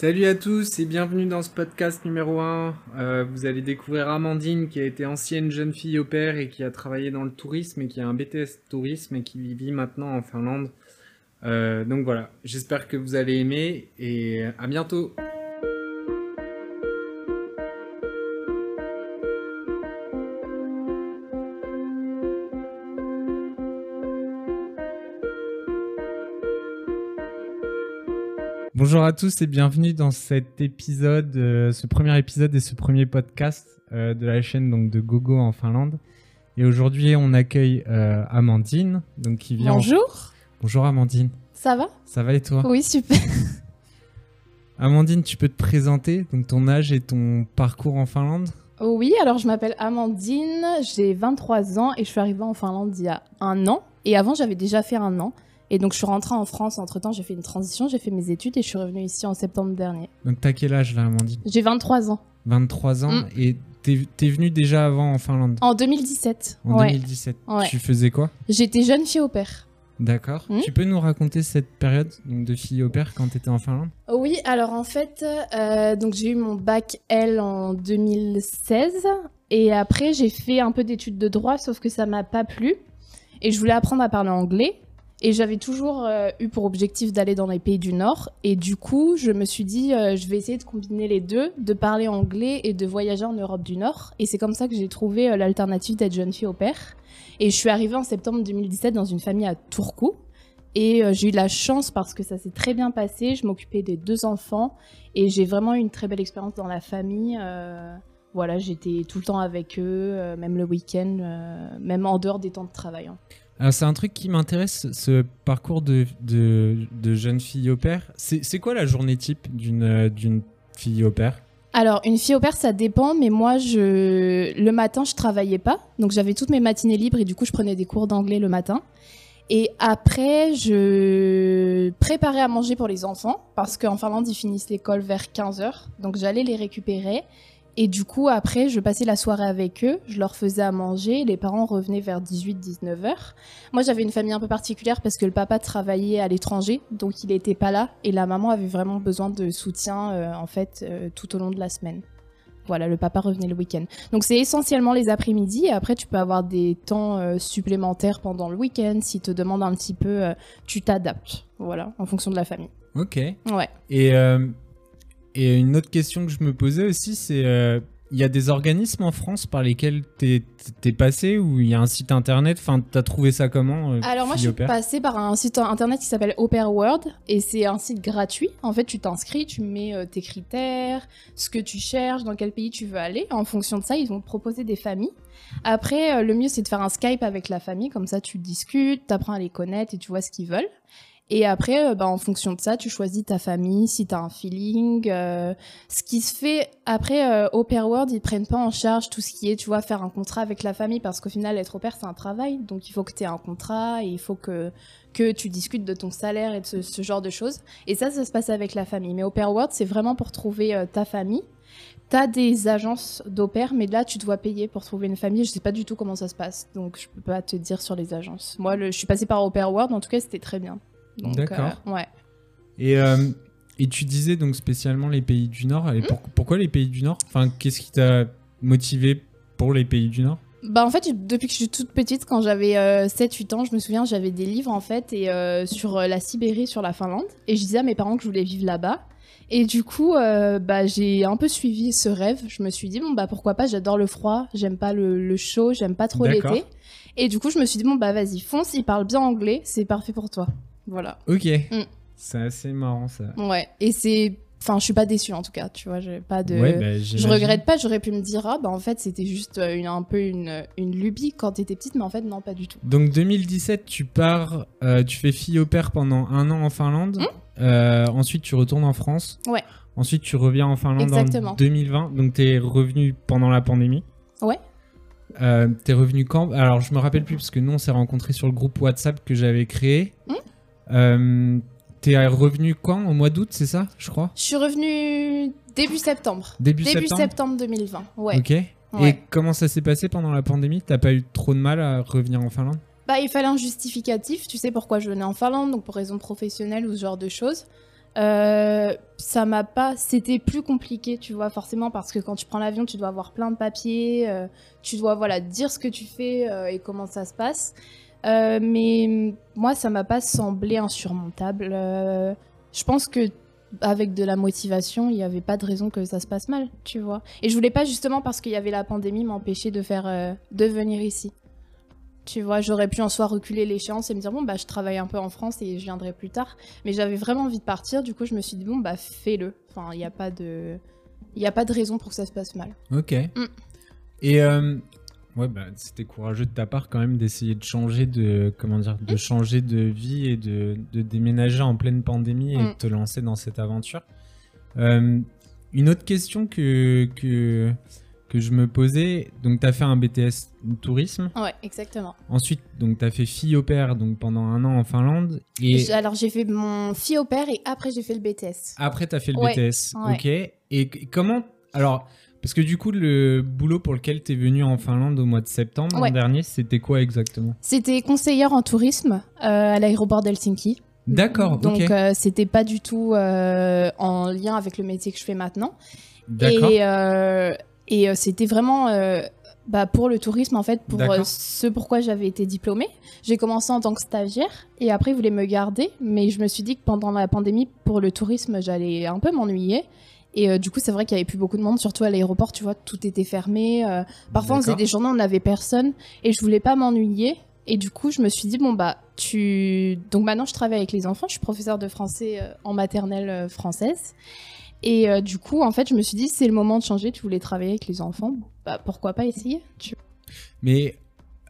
Salut à tous et bienvenue dans ce podcast numéro 1. Euh, vous allez découvrir Amandine qui a été ancienne jeune fille au père et qui a travaillé dans le tourisme et qui a un BTS tourisme et qui vit maintenant en Finlande. Euh, donc voilà, j'espère que vous allez aimer et à bientôt. Bonjour à tous et bienvenue dans cet épisode, euh, ce premier épisode et ce premier podcast euh, de la chaîne donc de Gogo en Finlande. Et aujourd'hui, on accueille euh, Amandine, donc qui vient. en- Bonjour, Bonjour Amandine. ça va? Ça va et toi? Oui, super. Amandine, tu peux te présenter, donc ton âge et ton parcours en Finlande? Oui, alors je m'appelle Amandine, j'ai 23 ans et je suis arrivée en Finlande il y a un an. Et avant, j'avais déjà fait un an. Et donc, je suis rentrée en France. Entre-temps, j'ai fait une transition, j'ai fait mes études et je suis revenue ici en septembre dernier. Donc t'as quel âge là, Amandine? J'ai 23 ans. 23 ans Mm. et t'es t'es venue déjà avant en Finlande? En 2017. en ouais. 2017. Ouais. Tu faisais quoi? J'étais jeune fille au père. D'accord. Mm. Tu peux nous raconter cette période donc, de fille au père quand t'étais en Finlande? Oui, alors en fait, euh, donc j'ai eu mon bac L en 2016 et après j'ai fait un peu d'études de droit, sauf que ça m'a pas plu et je voulais apprendre à parler anglais et j'avais toujours euh, eu pour objectif d'aller dans les pays du Nord et du coup je me suis dit euh, je vais essayer de combiner les deux, de parler anglais et de voyager en Europe du Nord et c'est comme ça que j'ai trouvé euh, l'alternative d'être jeune fille au père et je suis arrivée en septembre 2017 dans une famille à Turku. Et j'ai eu la chance parce que ça s'est très bien passé. Je m'occupais des deux enfants et j'ai vraiment eu une très belle expérience dans la famille. voilà, j'étais tout le temps avec eux, même le week-end, même en dehors des temps de travail. hein. Alors c'est un truc qui m'intéresse, ce parcours de, de, de jeune fille au père. C'est quoi la journée type d'une euh, fille au père Alors, une fille au père, ça dépend, mais moi, je... le matin, je travaillais pas. Donc, j'avais toutes mes matinées libres et du coup, je prenais des cours d'anglais le matin. Et après, je préparais à manger pour les enfants parce qu'en Finlande, ils finissent l'école vers 15h. Donc, j'allais les récupérer. Et du coup, après, je passais la soirée avec eux. Je leur faisais à manger. Les parents revenaient vers 18-19h. Moi, j'avais une famille un peu particulière parce que le papa travaillait à l'étranger. Donc, il n'était pas là. Et la maman avait vraiment besoin de soutien, euh, en fait, euh, tout au long de la semaine. Voilà, le papa revenait le week-end. Donc c'est essentiellement les après-midi et après tu peux avoir des temps euh, supplémentaires pendant le week-end. S'ils te demandent un petit peu, tu t'adaptes. Voilà, en fonction de la famille. Ok. Ouais. Et, et une autre question que je me posais aussi, c'est euh, il y a des organismes en France par lesquels t'es t'es passé ou il y a un site internet? Enfin, t'as trouvé ça comment euh, Alors moi je suis passée par un site internet qui s'appelle Opera World et c'est un site gratuit. En fait tu t'inscris, tu mets euh, tes critères, ce que tu cherches, dans quel pays tu veux aller. En fonction de ça ils vont te proposer des familles. Après euh, le mieux c'est de faire un Skype avec la famille, comme ça tu discutes, t'apprends à les connaître et tu vois ce qu'ils veulent. Et après, euh, bah, en fonction de ça, tu choisis ta famille, si tu as un feeling. euh, ce qui se fait après, euh, au Pair World, ils prennent pas en charge tout ce qui est, tu vois, faire un contrat avec la famille, parce qu'au final, être au pair, c'est un travail. Donc, il faut que tu aies un contrat, et il faut que, que tu discutes de ton salaire et de ce, genre de choses. Et ça, ça se passe avec la famille. Mais au Pair World, c'est vraiment pour trouver euh, ta famille. T'as des agences d'au pair, mais là, tu dois payer pour trouver une famille. Je sais pas du tout comment ça se passe, donc je peux pas te dire sur les agences. Moi, je suis passée par au Pair World, en tout cas, c'était très bien. Donc, D'accord. euh, ouais. Et, euh, et tu disais donc spécialement les pays du Nord. Hmm Et pour- pourquoi les pays du Nord? Enfin, qu'est-ce qui t'a motivé pour les pays du Nord? Bah en fait, depuis que je suis toute petite, quand j'avais 7-8 ans, je me souviens, j'avais des livres en fait et euh, sur euh, la Sibérie, sur la Finlande, et je disais à mes parents que je voulais vivre là-bas. Et du coup, euh, bah, j'ai un peu suivi ce rêve. Je me suis dit bon bah pourquoi pas, j'adore le froid, j'aime pas le, le chaud, j'aime pas trop l'été. Et du coup, je me suis dit bon bah vas-y, fonce, il parle bien anglais, c'est parfait pour toi. Voilà. Ok. Mm. C'est assez marrant ça. Ouais. Et c'est, enfin, je suis pas déçue en tout cas. Tu vois, j'ai pas de. Ouais, bah, Je regrette pas, j'aurais pu me dire, ah bah en fait c'était juste euh, une, un peu une, une lubie quand t'étais petite, mais en fait non, pas du tout. Donc 2017, tu pars, euh, tu fais fille au père pendant un an en Finlande. Hmm Euh, ensuite, tu retournes en France. Ouais. Ensuite, tu reviens en Finlande Exactement. en 2020. Donc, t'es revenu pendant la pandémie. Ouais. Euh, t'es revenu quand? Alors, je me rappelle plus parce que nous, on s'est rencontrés sur le groupe WhatsApp que j'avais créé. Hmm Euh, t'es revenu quand Au mois d'août, c'est ça, je crois Je suis revenue début septembre. Début, Début septembre. septembre 2020, ouais. Ok. Et comment ça s'est passé pendant la pandémie? T'as pas eu trop de mal à revenir en Finlande? Bah, il fallait un justificatif, tu sais pourquoi je venais en Finlande, donc pour raison professionnelle ou ce genre de choses. Euh, ça m'a pas. C'était plus compliqué, tu vois, forcément, parce que quand tu prends l'avion, tu dois avoir plein de papiers, euh, tu dois voilà dire ce que tu fais euh, et comment ça se passe. Euh, mais moi, ça m'a pas semblé insurmontable. Euh, je pense que avec de la motivation, il n'y avait pas de raison que ça se passe mal, tu vois. Et je voulais pas justement parce qu'il y avait la pandémie m'empêcher de faire euh, de venir ici. Tu vois, j'aurais pu en soi reculer l'échéance et me dire bon bah je travaille un peu en France et je viendrai plus tard. Mais j'avais vraiment envie de partir, du coup je me suis dit bon bah fais-le. Enfin il n'y a pas de, il y a pas de raison pour que ça se passe mal. Ok. Mm. Et euh, ouais, bah, c'était courageux de ta part quand même d'essayer de changer de comment dire, de changer de vie et de, de déménager en pleine pandémie et Mm. de te lancer dans cette aventure. Euh, une autre question que que que je me posais, donc tu as fait un BTS tourisme. Ouais, exactement. Ensuite, donc tu as fait fille au père donc pendant un an en Finlande et Alors j'ai fait mon fille au père et après j'ai fait le BTS. Après, tu as fait le Ouais, BTS. ouais. Ok. Et comment. Alors, parce que du coup, le boulot pour lequel tu es venu en Finlande au mois de septembre l'an dernier, c'était quoi exactement? C'était conseillère en tourisme euh, à l'aéroport d'Helsinki. D'accord, Donc euh, c'était pas du tout euh, en lien avec le métier que je fais maintenant. D'accord. Et, euh, et c'était vraiment bah, pour le tourisme, en fait, pour ce pourquoi j'avais été diplômée. J'ai commencé en tant que stagiaire et après, ils voulaient me garder. Mais je me suis dit que pendant la pandémie, pour le tourisme, j'allais un peu m'ennuyer. Et euh, du coup, c'est vrai qu'il y avait plus beaucoup de monde, surtout à l'aéroport, tu vois, tout était fermé. euh, parfois, on faisait des journées on n'avait personne et je voulais pas m'ennuyer. Et du coup, je me suis dit, bon, bah, tu. Donc maintenant, je travaille avec les enfants, je suis professeure de français euh, en maternelle française. Et euh, du coup, en fait, je me suis dit, c'est le moment de changer. Tu voulais travailler avec les enfants, bah pourquoi pas essayer tu... Mais.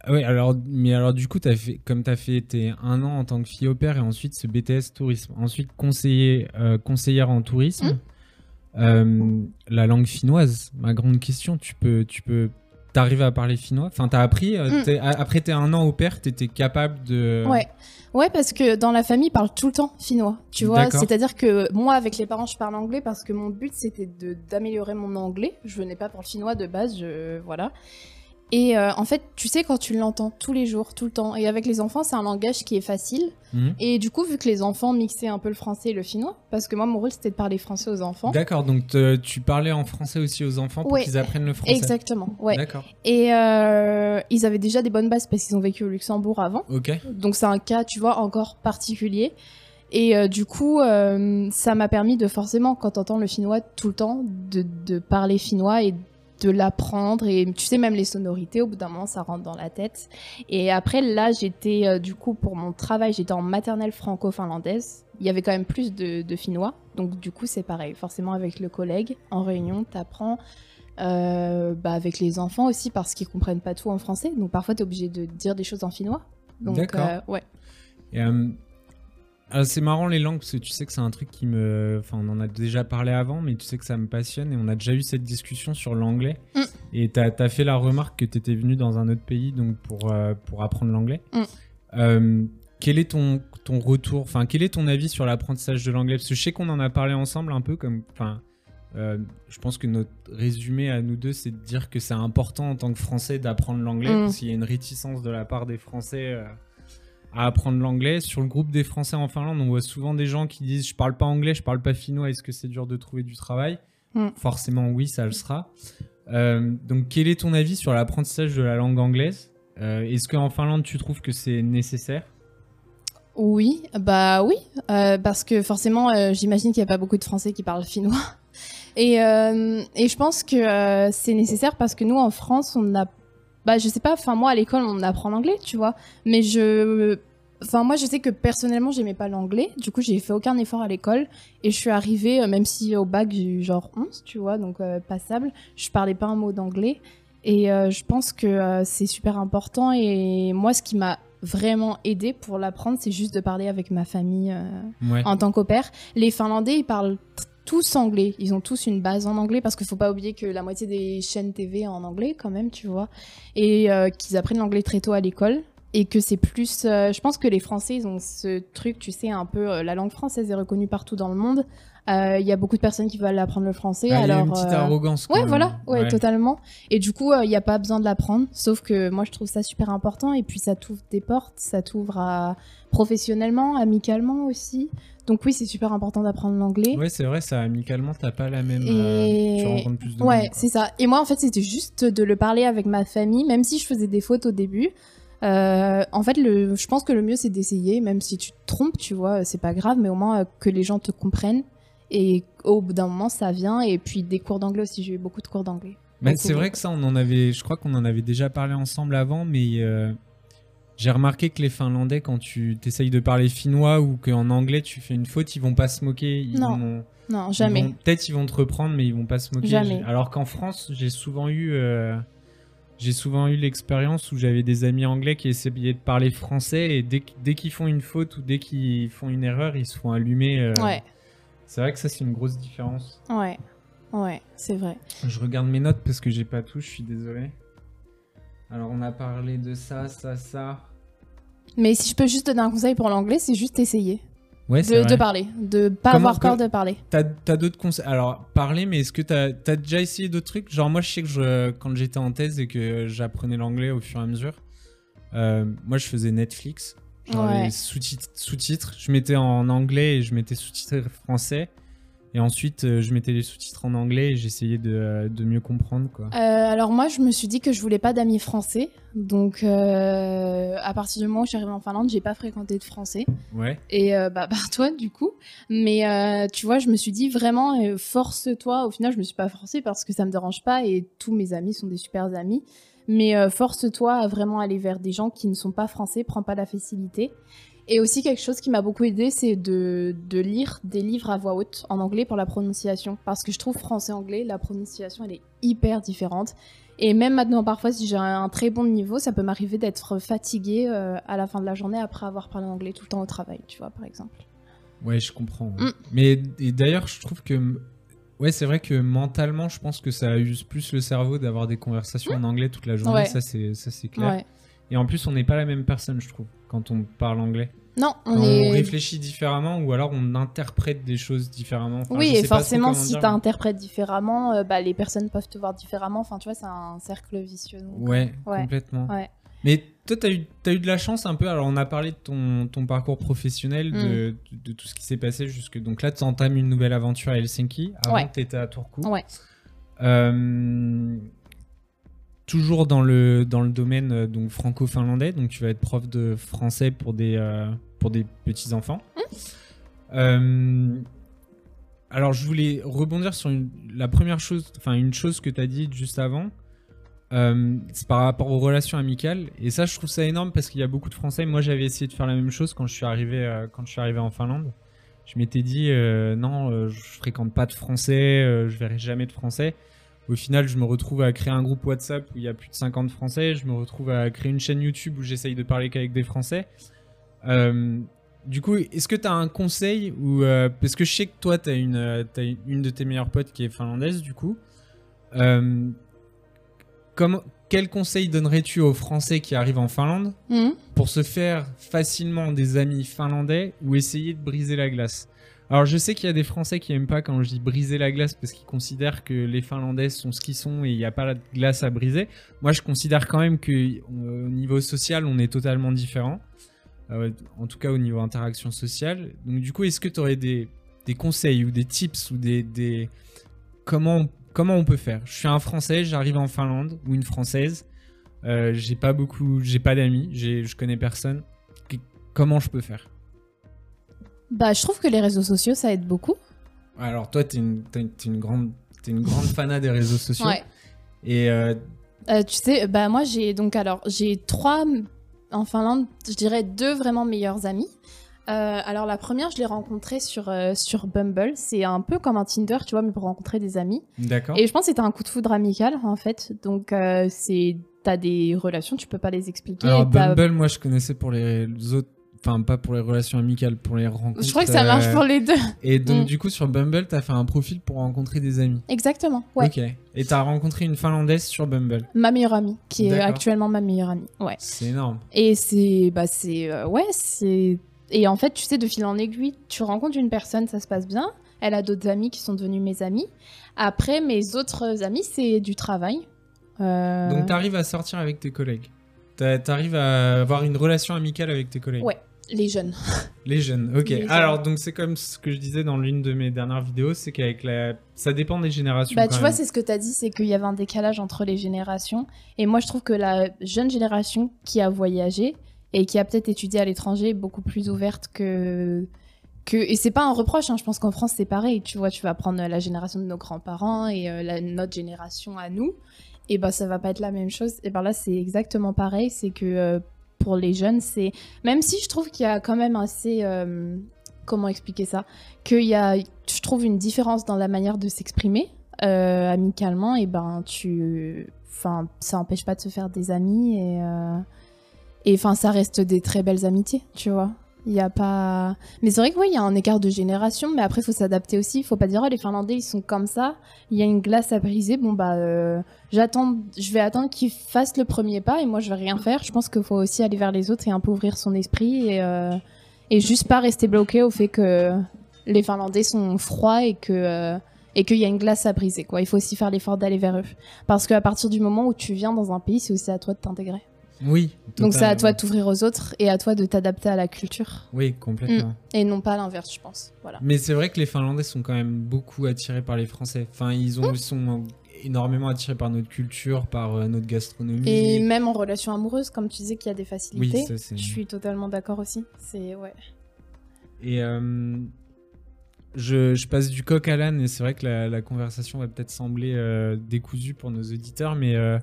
Ouais, alors, mais alors du coup, as fait, comme tu as fait tes un an en tant que fille au père et ensuite ce BTS tourisme, ensuite conseiller, euh, conseillère en tourisme, Mm. Euh, la langue finnoise, ma grande question, tu peux, tu peux, t'arrives à parler finnois? Enfin, t'as appris, euh, Mm. t'es- a- après tes un an au père, t'étais capable de... Ouais. Ouais, parce que dans la famille, ils parlent tout le temps finnois. Tu vois, D'accord. c'est-à-dire que moi, avec les parents, je parle anglais parce que mon but, c'était de- d'améliorer mon anglais. Je venais pas pour le finnois de base, je... voilà. Et euh, en fait, tu sais, quand tu l'entends tous les jours, tout le temps, et avec les enfants, c'est un langage qui est facile. Mhm. Et du coup, vu que les enfants mixaient un peu le français et le finnois, parce que moi, mon rôle, c'était de parler français aux enfants. D'accord, donc te- tu parlais en français aussi aux enfants pour Ouais. qu'ils apprennent le français. Exactement, ouais. D'accord. Et euh, ils avaient déjà des bonnes bases parce qu'ils ont vécu au Luxembourg avant. Ok. Donc c'est un cas, tu vois, encore particulier. Et euh, du coup, euh, ça m'a permis de forcément, quand t'entends le finnois tout le temps, de, de parler finnois et de l'apprendre. Et tu sais, même les sonorités, au bout d'un moment, ça rentre dans la tête. Et après, là, j'étais, euh, du coup, pour mon travail, j'étais en maternelle franco-finlandaise. Il y avait quand même plus de, de finnois. Donc du coup, c'est pareil. Forcément, avec le collègue, en réunion, t'apprends. Euh, bah, avec les enfants aussi parce qu'ils comprennent pas tout en français donc parfois t'es obligé de dire des choses en finnois donc euh, ouais Et, euh, c'est marrant les langues parce que tu sais que c'est un truc qui me. Enfin, on en a déjà parlé avant, mais tu sais que ça me passionne et on a déjà eu cette discussion sur l'anglais. Mm. Et t'as as fait la remarque que t'étais venu dans un autre pays donc pour, euh, pour apprendre l'anglais. Mm. Euh, quel est ton, ton retour Enfin, quel est ton avis sur l'apprentissage de l'anglais? Parce que je sais qu'on en a parlé ensemble un peu comme. Enfin, euh, je pense que notre résumé à nous deux, c'est de dire que c'est important en tant que Français d'apprendre l'anglais Mm. parce qu'il y a une réticence de la part des Français. À apprendre l'anglais. Sur le groupe des Français en Finlande, on voit souvent des gens qui disent je parle pas anglais, je parle pas finnois, est-ce que c'est dur de trouver du travail Mm. Forcément oui, ça le sera. Euh, donc quel est ton avis sur l'apprentissage de la langue anglaise? Euh, Est-ce qu'en Finlande tu trouves que c'est nécessaire? Oui, bah oui, euh, parce que forcément, j'imagine qu'il n'y a pas beaucoup de Français qui parlent finnois. Et, et je pense que c'est nécessaire parce que nous, en France, on a... Bah, je sais pas, enfin moi, à l'école, on apprend l'anglais, tu vois. Mais je... Enfin, moi, je sais que personnellement, j'aimais pas l'anglais. Du coup, j'ai fait aucun effort à l'école. Et je suis arrivée, euh, même si au bac, j'ai eu genre 11, tu vois, donc euh, passable. Je parlais pas un mot d'anglais. Et euh, je pense que euh, c'est super important. Et moi, ce qui m'a vraiment aidé pour l'apprendre, c'est juste de parler avec ma famille Ouais. en tant qu'au. Les Finlandais, ils parlent tous anglais. Ils ont tous une base en anglais parce qu'il faut pas oublier que la moitié des chaînes TV en anglais quand même, tu vois. Et euh, qu'ils apprennent l'anglais très tôt à l'école. Et que c'est plus. euh, je pense que les Français, ils ont ce truc, tu sais, un peu. euh, la langue française est reconnue partout dans le monde. Euh, Il y a beaucoup de personnes qui veulent apprendre le français. Ah, y a alors, une petite arrogance. quand Ouais, voilà, ouais, totalement. Et du coup, il n'y a pas besoin de l'apprendre. Sauf que moi, je trouve ça super important. Et puis, ça t'ouvre des portes, ça t'ouvre à... professionnellement, amicalement aussi. Donc, oui, c'est super important d'apprendre l'anglais. Ouais, c'est vrai, ça, amicalement, t'as pas la même. Et- euh, tu rencontres plus de Ouais, quoi. c'est ça. Et moi, en fait, c'était juste de le parler avec ma famille, même si je faisais des fautes au début. Euh, en fait, le, je pense que le mieux, c'est d'essayer, même si tu te trompes, tu vois, c'est pas grave, mais au moins euh, que les gens te comprennent. Et au bout d'un moment, ça vient. Et puis, des cours d'anglais aussi, j'ai eu beaucoup de cours d'anglais. Bah, c'est vrai que ça, on en avait. Je crois qu'on en avait déjà parlé ensemble avant, mais euh, j'ai remarqué que les Finlandais, quand tu t'essayes de parler finnois ou qu'en anglais tu fais une faute, ils vont pas se moquer. Ils Non, vont- Non, jamais. Peut-être ils vont te reprendre, mais ils vont pas se moquer. Jamais. Alors qu'en France, j'ai souvent eu. J'ai souvent eu l'expérience où j'avais des amis anglais qui essayaient de parler français et dès qu'ils font une faute ou dès qu'ils font une erreur, ils se font allumer. euh, Ouais, C'est vrai que ça, c'est une grosse différence. ouais, ouais, c'est vrai. Je regarde mes notes parce que j'ai pas tout, je suis désolé. Alors, on a parlé de ça, ça, ça. Mais si je peux juste donner un conseil pour l'anglais, c'est juste essayer Ouais, de, parler, de pas Comment avoir peur de parler. T'as d'autres conseils Alors, parler, mais est-ce que t'as as déjà essayé d'autres trucs? Genre, moi, je sais que je, quand j'étais en thèse et que j'apprenais l'anglais au fur et à mesure, euh, moi, je faisais Netflix. Genre Ouais. les sous-titres, sous-titres. Je mettais en anglais et je mettais sous-titres français. Et ensuite, euh, je mettais les sous-titres en anglais et j'essayais de, euh, de mieux comprendre, quoi. Euh, alors moi, je me suis dit que je voulais pas d'amis français, donc euh, à partir du moment où je suis arrivée en Finlande, j'ai pas fréquenté de français. Ouais. Et euh, bah par toi du coup. Mais tu vois, je me suis dit vraiment force-toi. Au final, je me suis pas forcée parce que ça me dérange pas et tous mes amis sont des super amis. Mais force-toi à vraiment aller vers des gens qui ne sont pas français, prends pas la facilité. Et aussi quelque chose qui m'a beaucoup aidé, c'est de, de lire des livres à voix haute en anglais pour la prononciation. Parce que je trouve français-anglais, la prononciation, elle est hyper différente. Et même maintenant, parfois, si j'ai un très bon niveau, ça peut m'arriver d'être fatiguée euh, à la fin de la journée après avoir parlé anglais tout le temps au travail, tu vois, par exemple. Ouais, je comprends. Mm. Mais d'ailleurs, je trouve que. Ouais, c'est vrai que mentalement, je pense que ça use plus le cerveau d'avoir des conversations en anglais toute la journée. Ouais. Ça, c'est ça, c'est clair. Ouais. Et en plus, on n'est pas la même personne, je trouve, quand on parle anglais. Non, on est. on réfléchit différemment ou alors on interprète des choses différemment. Enfin, oui, et forcément, si tu interprètes différemment, euh, bah, les personnes peuvent te voir différemment. Enfin, tu vois, c'est un cercle vicieux. donc, Ouais, Ouais. complètement. Ouais. Mais toi, t'as eu, as eu de la chance un peu. Alors, on a parlé de ton, ton parcours professionnel, Mm. de, de, de tout ce qui s'est passé jusque. Donc là, tu entames une nouvelle aventure à Helsinki. Avant, Ouais. tu étais à Turku. Ouais. Euh, toujours dans le, dans le domaine euh, donc franco-finlandais. Donc, tu vas être prof de français pour des, euh, pour des petits-enfants. Euh, alors, je voulais rebondir sur une- la première chose, enfin, une chose que tu as dit juste avant. Euh, c'est par rapport aux relations amicales et ça je trouve ça énorme parce qu'il y a beaucoup de Français moi j'avais essayé de faire la même chose quand je suis arrivé quand je suis arrivé en Finlande je m'étais dit non je fréquente pas de Français je verrai jamais de Français au final je me retrouve à créer un groupe WhatsApp où il y a plus de 50 Français. Je me retrouve à créer une chaîne YouTube où j'essaye de parler qu'avec des Français. Euh, du coup est-ce que tu as un conseil ou euh, parce que je sais que toi tu as une euh, une de tes meilleures potes qui est finlandaise du coup. Euh, Comment, quel conseil donnerais-tu aux Français qui arrivent en Finlande Mhm. pour se faire facilement des amis finlandais ou essayer de briser la glace? Alors je sais qu'il y a des Français qui aiment pas quand je dis briser la glace parce qu'ils considèrent que les Finlandais sont ce qu'ils sont et il n'y a pas de glace à briser. Moi je considère quand même que euh, au niveau social on est totalement différent. Euh, en tout cas au niveau interaction sociale. Donc du coup est-ce que tu aurais des, des conseils ou des tips ou des, des... comment on comment on peut faire? Je suis un Français, j'arrive en Finlande ou une Française. Euh, j'ai pas beaucoup, j'ai pas d'amis, je connais personne. Comment je peux faire? Bah, je trouve que les réseaux sociaux, ça aide beaucoup. Alors toi, t'es une, t'es une, t'es une grande, t'es une grande fanat des réseaux sociaux. Ouais. Et euh, Euh, tu sais, bah moi j'ai donc alors j'ai trois en Finlande, je dirais deux vraiment meilleurs amis. Euh, alors la première, je l'ai rencontrée sur euh, sur Bumble. C'est un peu comme un Tinder, tu vois, mais pour rencontrer des amis. d'accord. Et je pense que c'était un coup de foudre amical en fait. Donc euh, c'est t'as des relations, tu peux pas les expliquer. Alors t'as- Bumble, moi je connaissais pour les autres, Enfin, pas pour les relations amicales, pour les rencontres. Je crois que ça marche euh, pour les deux. Et donc, Mm. du coup, sur Bumble, t'as fait un profil pour rencontrer des amis. Exactement, ouais. Ok. Et t'as rencontré une Finlandaise sur Bumble. Ma meilleure amie, qui est actuellement ma meilleure amie. Ouais. C'est énorme. Et c'est. Bah, c'est. euh, ouais, c'est. Et en fait, tu sais, de fil en aiguille, tu rencontres une personne, ça se passe bien. Elle a d'autres amis qui sont devenus mes amis. Après, mes autres amis, c'est du travail. Euh, Donc, t'arrives à sortir avec tes collègues. T'a- T'arrives à avoir une relation amicale avec tes collègues. Ouais. Les jeunes. Les jeunes, ok. Les jeunes. Alors, donc c'est comme ce que je disais dans l'une de mes dernières vidéos, c'est qu'avec la. Ça dépend des générations. Bah, quand tu vois, c'est ce que tu as dit, c'est qu'il y avait un décalage entre les générations. Et moi, je trouve que la jeune génération qui a voyagé et qui a peut-être étudié à l'étranger est beaucoup plus ouverte que. que... Et c'est pas un reproche, hein, je pense qu'en France, c'est pareil. Tu vois, tu vas prendre la génération de nos grands-parents et euh, la... notre génération à nous. Et ben, ça va pas être la même chose. Et ben là, c'est exactement pareil. C'est que euh, pour les jeunes, c'est. Même si je trouve qu'il y a quand même assez. euh, Comment expliquer ça Qu'il y a, je trouve, une différence dans la manière de s'exprimer euh, amicalement, et ben tu, enfin, ça empêche pas de se faire des amis et euh, et enfin ça reste des très belles amitiés, tu vois. Il y a pas, mais c'est vrai que oui, il y a un écart de génération, mais après il faut s'adapter aussi. Il faut pas dire oh, les Finlandais ils sont comme ça. Il y a une glace à briser. Bon bah euh, j'attends, je vais attendre qu'ils fassent le premier pas et moi je vais rien faire. Je pense qu'il faut aussi aller vers les autres et un peu ouvrir son esprit et euh, et juste pas rester bloqué au fait que les Finlandais sont froids et que euh, et qu'il y a une glace à briser. Quoi. Il faut aussi faire l'effort d'aller vers eux. Parce qu'à partir du moment où tu viens dans un pays, c'est aussi à toi de t'intégrer. Oui. Donc c'est à toi de t'ouvrir aux autres et à toi de t'adapter à la culture. Oui, complètement. Et non pas l'inverse, je pense. Voilà. Mais c'est vrai que les Finlandais sont quand même beaucoup attirés par les Français. Enfin, ils, ont, ils sont énormément attirés par notre culture, par euh, notre gastronomie. Et même en relation amoureuse, comme tu disais qu'il y a des oui, facilités, ça, c'est. je suis totalement d'accord aussi. C'est ouais. Et euh, je, je passe du coq à l'âne, et c'est vrai que la, la conversation va peut-être sembler euh, décousue pour nos auditeurs, mais euh,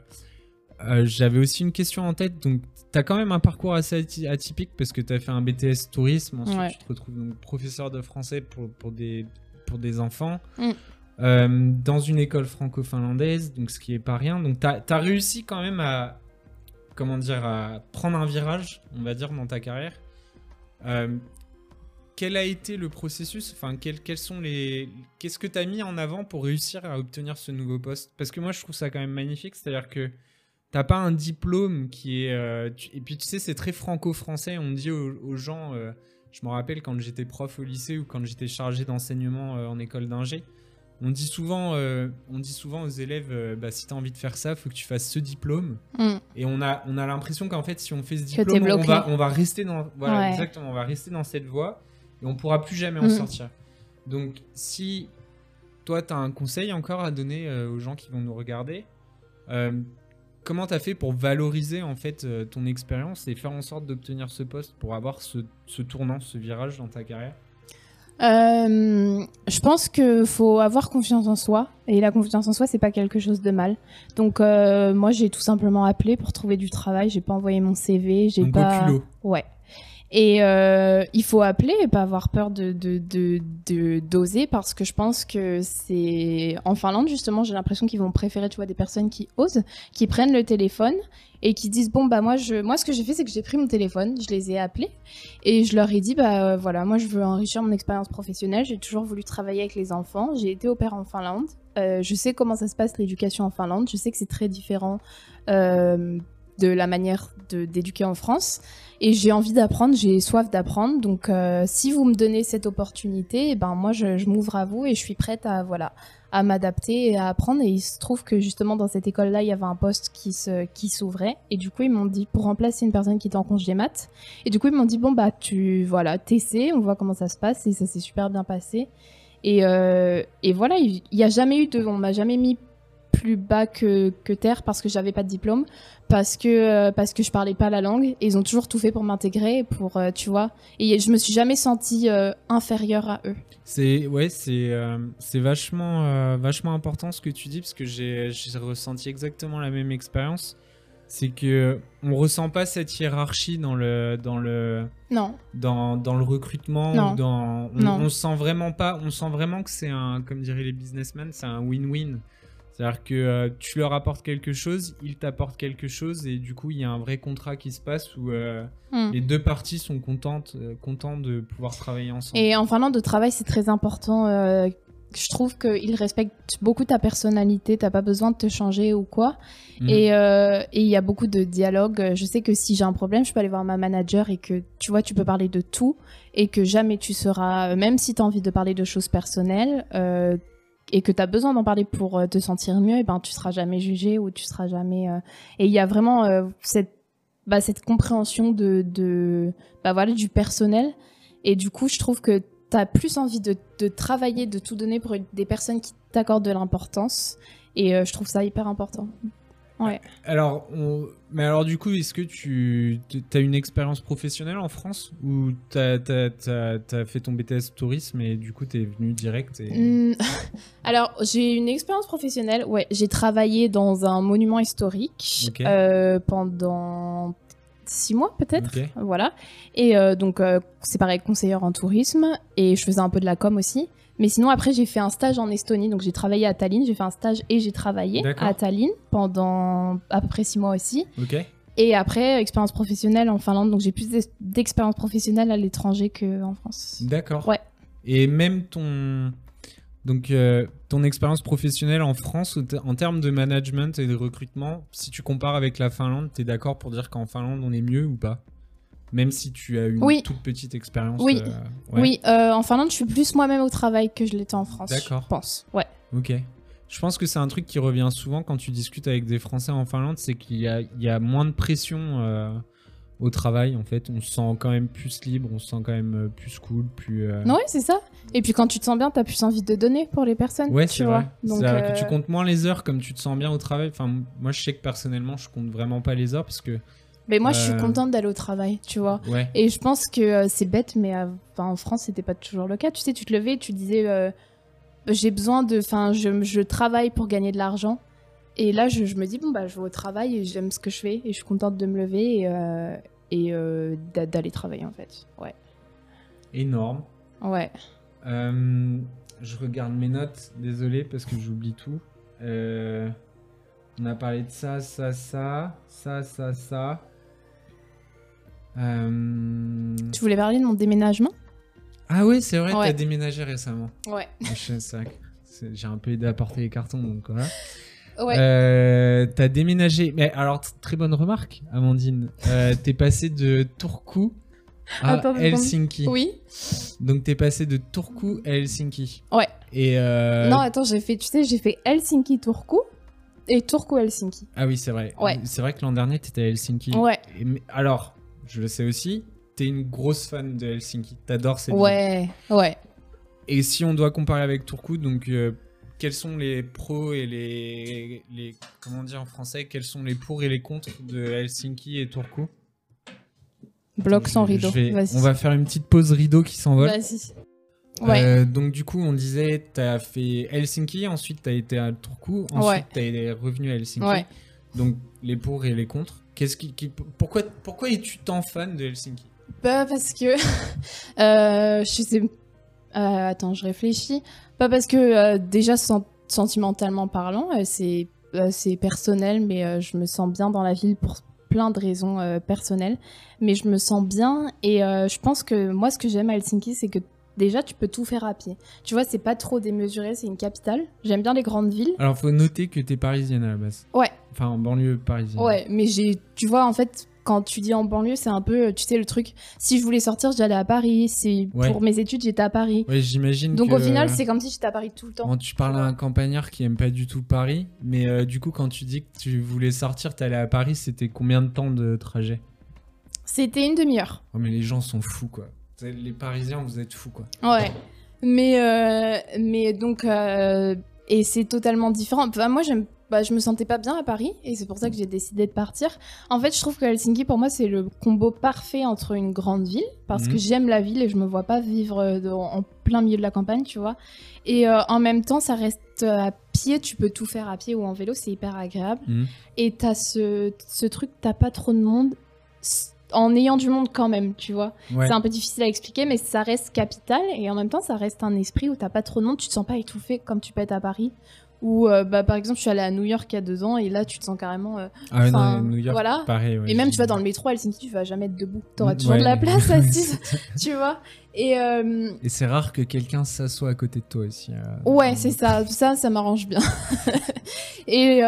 euh, j'avais aussi une question en tête. Donc, tu as quand même un parcours assez aty- atypique parce que tu as fait un BTS tourisme, ensuite Ouais. tu te retrouves donc professeur de français pour, pour, des, pour des enfants. Mm. euh, dans une école franco-finlandaise, donc ce qui est pas rien. Donc, tu as, réussi quand même à, comment dire, à prendre un virage, on va dire, dans ta carrière. Euh, quel a été le processus Enfin, quels, quels sont les. Qu'est-ce que tu as mis en avant pour réussir à obtenir ce nouveau poste? Parce que moi, je trouve ça quand même magnifique. C'est-à-dire que t'as pas un diplôme qui est. euh, tu- Et puis, tu sais, c'est très franco-français. On dit aux, aux gens. euh, Je me rappelle quand j'étais prof au lycée ou quand j'étais chargé d'enseignement euh, en école d'ingé. On dit souvent, on dit souvent aux élèves, bah, si tu as envie de faire ça, faut que tu fasses ce diplôme. Mm. Et on a, on a l'impression qu'en fait, si on fait ce diplôme, on va, on va rester dans, voilà, Ouais. exactement, on va rester dans cette voie et on pourra plus jamais en Mhm. sortir. Donc, si toi, tu as un conseil encore à donner aux gens qui vont nous regarder, comment tu as fait pour valoriser en fait euh, ton expérience et faire en sorte d'obtenir ce poste pour avoir ce, ce tournant, ce virage dans ta carrière? Euh, je pense qu'il faut avoir confiance en soi. Et la confiance en soi, c'est pas quelque chose de mal. Donc, euh, moi, j'ai tout simplement appelé pour trouver du travail. J'ai pas envoyé mon CV. J'ai pas. au culot. Ouais. Et euh, il faut appeler et pas avoir peur de d'oser parce que je pense que c'est en Finlande justement j'ai l'impression qu'ils vont préférer tu vois des personnes qui osent, qui prennent le téléphone et qui disent bon bah moi je moi ce que j'ai fait c'est que j'ai pris mon téléphone, je les ai appelés et je leur ai dit bah euh, voilà moi je veux enrichir mon expérience professionnelle, j'ai toujours voulu travailler avec les enfants, j'ai été au père en Finlande, Euh, je sais comment ça se passe l'éducation en Finlande, je sais que c'est très différent de la manière d'éduquer en France. Et j'ai envie d'apprendre, j'ai soif d'apprendre. Donc, euh, si vous me donnez cette opportunité, eh ben moi, je, m'ouvre à vous et je suis prête à voilà à m'adapter et à apprendre. Et il se trouve que justement dans cette école-là, il y avait un poste qui qui s'ouvrait. Et du coup, ils m'ont dit pour remplacer une personne qui était en congé maths. Et du coup, ils m'ont dit bon bah tu voilà t'essaies, on voit comment ça se passe. Et ça s'est super bien passé. Et, euh, et voilà, il il y a jamais eu de, on m'a jamais mis plus bas que, que terre parce que j'avais pas de diplôme parce que euh, parce que je parlais pas la langue et ils ont toujours tout fait pour m'intégrer pour euh, tu vois et je me suis jamais sentie euh, inférieure à eux C'est ouais, c'est c'est vachement vachement important ce que tu dis parce que j'ai j'ai ressenti exactement la même expérience. C'est que on ressent pas cette hiérarchie dans le dans le non dans, dans le recrutement Non. ou dans on, Non. on sent vraiment pas on sent vraiment que c'est un comme diraient les businessmen c'est un win-win C'est-à-dire que euh, tu leur apportes quelque chose, ils t'apportent quelque chose, et du coup, il y a un vrai contrat qui se passe où euh, Hmm. les deux parties sont contentes, euh, contents de pouvoir travailler ensemble. Et en Finlande, de travail, c'est très important. euh, je trouve qu'ils respectent beaucoup ta personnalité. T'as pas besoin de te changer ou quoi. Mhm. Et il y a beaucoup de dialogue. Je sais que si j'ai un problème, je peux aller voir ma manager et que tu vois, tu peux parler de tout et que jamais tu seras, même si tu as envie de parler de choses personnelles et que tu as besoin d'en parler pour euh, te sentir mieux, et ben tu seras jamais jugé ou tu seras jamais. euh, Et il y a vraiment euh, cette bah, cette compréhension de, de bah, voilà du personnel. Et du coup, je trouve que tu as plus envie de, de travailler, de tout donner pour des personnes qui t'accordent de l'importance. Et je trouve ça hyper important. Alors, on- mais alors du coup, est-ce que tu as une expérience professionnelle en France ou t'as as, fait ton BTS tourisme et du coup t'es venu direct et... Hmm, Alors, j'ai une expérience professionnelle. Ouais, j'ai travaillé dans un monument historique euh, pendant six mois peut-être. Voilà. Et euh, donc, euh, c'est pareil, conseillère en tourisme. Et je faisais un peu de la com aussi. Mais sinon, après, j'ai fait un stage en Estonie. Donc, j'ai travaillé à Tallinn. J'ai fait un stage et j'ai travaillé à Tallinn pendant à peu près six mois aussi. Ok. Et après, expérience professionnelle en Finlande. Donc, j'ai plus d'ex- d'expérience professionnelle à l'étranger qu'en France. D'accord. Ouais. Et même ton donc euh, ton expérience professionnelle en France en termes de management et de recrutement, si tu compares avec la Finlande, t'es d'accord pour dire qu'en Finlande on est mieux ou pas? Même si tu as une Oui. toute petite expérience. Oui. euh, ouais. Oui, euh, en Finlande, je suis plus moi-même au travail que je l'étais en France. D'accord. Je pense. Ouais. Ok. Je pense que c'est un truc qui revient souvent quand tu discutes avec des Français en Finlande, c'est qu'il y a, il y a moins de pression euh, au travail en fait. On se sent quand même plus libre, on se sent quand même euh, plus cool, plus. euh, Non, ouais, c'est ça. Et puis quand tu te sens bien, t'as plus envie de donner pour les personnes. Ouais, tu c'est vois. vrai. Donc, euh, que tu comptes moins les heures comme tu te sens bien au travail. Enfin, moi, je sais que personnellement, je compte vraiment pas les heures parce que. Mais moi, je suis Euh, contente d'aller au travail, tu vois. Ouais. Et je pense que euh, c'est bête, mais euh, en France, c'était pas toujours le cas. Tu sais, tu te levais, tu disais, j'ai besoin de, enfin, je, je travaille pour gagner de l'argent. Et là, je, je me dis, bon, bah, je vais au travail et j'aime ce que je fais et je suis contente de me lever et, et d'a- d'aller travailler, en fait. Ouais. Énorme. Ouais. Je regarde mes notes, désolé parce que j'oublie tout. On a parlé de ça, ça, ça, ça, ça, ça. Euh, Tu voulais parler de mon déménagement? Ah oui, c'est vrai, Ouais. t'as déménagé récemment. Ouais. J'ai un peu aidé à porter les cartons, donc voilà. Ouais. Euh, t'as déménagé. Mais alors, très bonne remarque, Amandine. Euh, t'es passé de Turku à Attends, attends. Helsinki. Oui. Donc t'es passé de Turku à Helsinki. Ouais. Et euh, Non, attends, j'ai fait, tu sais, j'ai fait Helsinki-Turku et Turku-Helsinki. ah oui, c'est vrai. Ouais. C'est vrai que l'an dernier t'étais à Helsinki. Ouais. Et mais- alors, je le sais aussi. T'es une grosse fan de Helsinki. T'adores cette ville. Ouais, ouais. Et si on doit comparer avec Turku, donc euh, quels sont les pros et les, les comment dire en français Quels sont les pour et les contre de Helsinki et Turku? Bloc sans rideau. vais- Vas-y. on va faire une petite pause rideau qui s'envole. Vas-y. Ouais. Euh, donc du coup, on disait, t'as fait Helsinki, ensuite t'as été à Turku, ensuite Ouais. été revenu à Helsinki. Ouais. Donc les pour et les contre. Qu'est-ce qui, pourquoi, pourquoi es-tu tant fan de Helsinki? Bah parce que euh, je sais. euh, attends, je réfléchis. Pas parce que euh, déjà sen- sentimentalement parlant, c'est c'est personnel, mais je me sens bien dans la ville pour plein de raisons personnelles. Mais je me sens bien et je pense que moi, ce que j'aime à Helsinki, c'est que déjà tu peux tout faire à pied. Tu vois, c'est pas trop démesuré, c'est une capitale. J'aime bien les grandes villes. Alors faut noter que t'es parisienne à la base. Ouais. Enfin en banlieue parisienne. Ouais, mais j'ai, tu vois, en fait, quand tu dis en banlieue, c'est un peu, tu sais, le truc. Si je voulais sortir, j'allais à Paris. Si Ouais. pour mes études, j'étais à Paris. Ouais, j'imagine. Donc que, au final, euh, c'est comme si j'étais à Paris tout le temps. Quand tu parles à un campagnard qui aime pas du tout Paris, mais euh, du coup quand tu dis que tu voulais sortir, t'allais à Paris, c'était combien de temps de trajet? C'était une demi-heure. Oh mais les gens sont fous quoi. Les Parisiens, vous êtes fous quoi. Ouais. Mais, euh, mais donc, euh, et c'est totalement différent. Enfin, moi, j'aime, bah, je me sentais pas bien à Paris et c'est pour ça que j'ai décidé de partir. En fait, je trouve que Helsinki, pour moi, c'est le combo parfait entre une grande ville parce Mhm. que j'aime la ville et je me vois pas vivre euh, en plein milieu de la campagne, tu vois. Et euh, en même temps, ça reste à pied, tu peux tout faire à pied ou en vélo, c'est hyper agréable. Mhm. Et t'as ce, ce truc, t'as pas trop de monde. En ayant du monde quand même, tu vois. Ouais. C'est un peu difficile à expliquer, mais ça reste capital et en même temps, ça reste un esprit où t'as pas trop de monde, tu te sens pas étouffé comme tu peux être à Paris. Ou euh, bah, par exemple, je suis allée à New York il y a deux ans et là, tu te sens carrément. euh, Ah non, New York, voilà. pareil. ouais, et même, tu vas dans le métro à Helsinki, tu vas jamais être debout. T'auras toujours Ouais, de la place assise, tu vois. Et euh, Et c'est rare que quelqu'un s'assoit à côté de toi aussi. Ouais, c'est ça. Ça, ça m'arrange bien. et,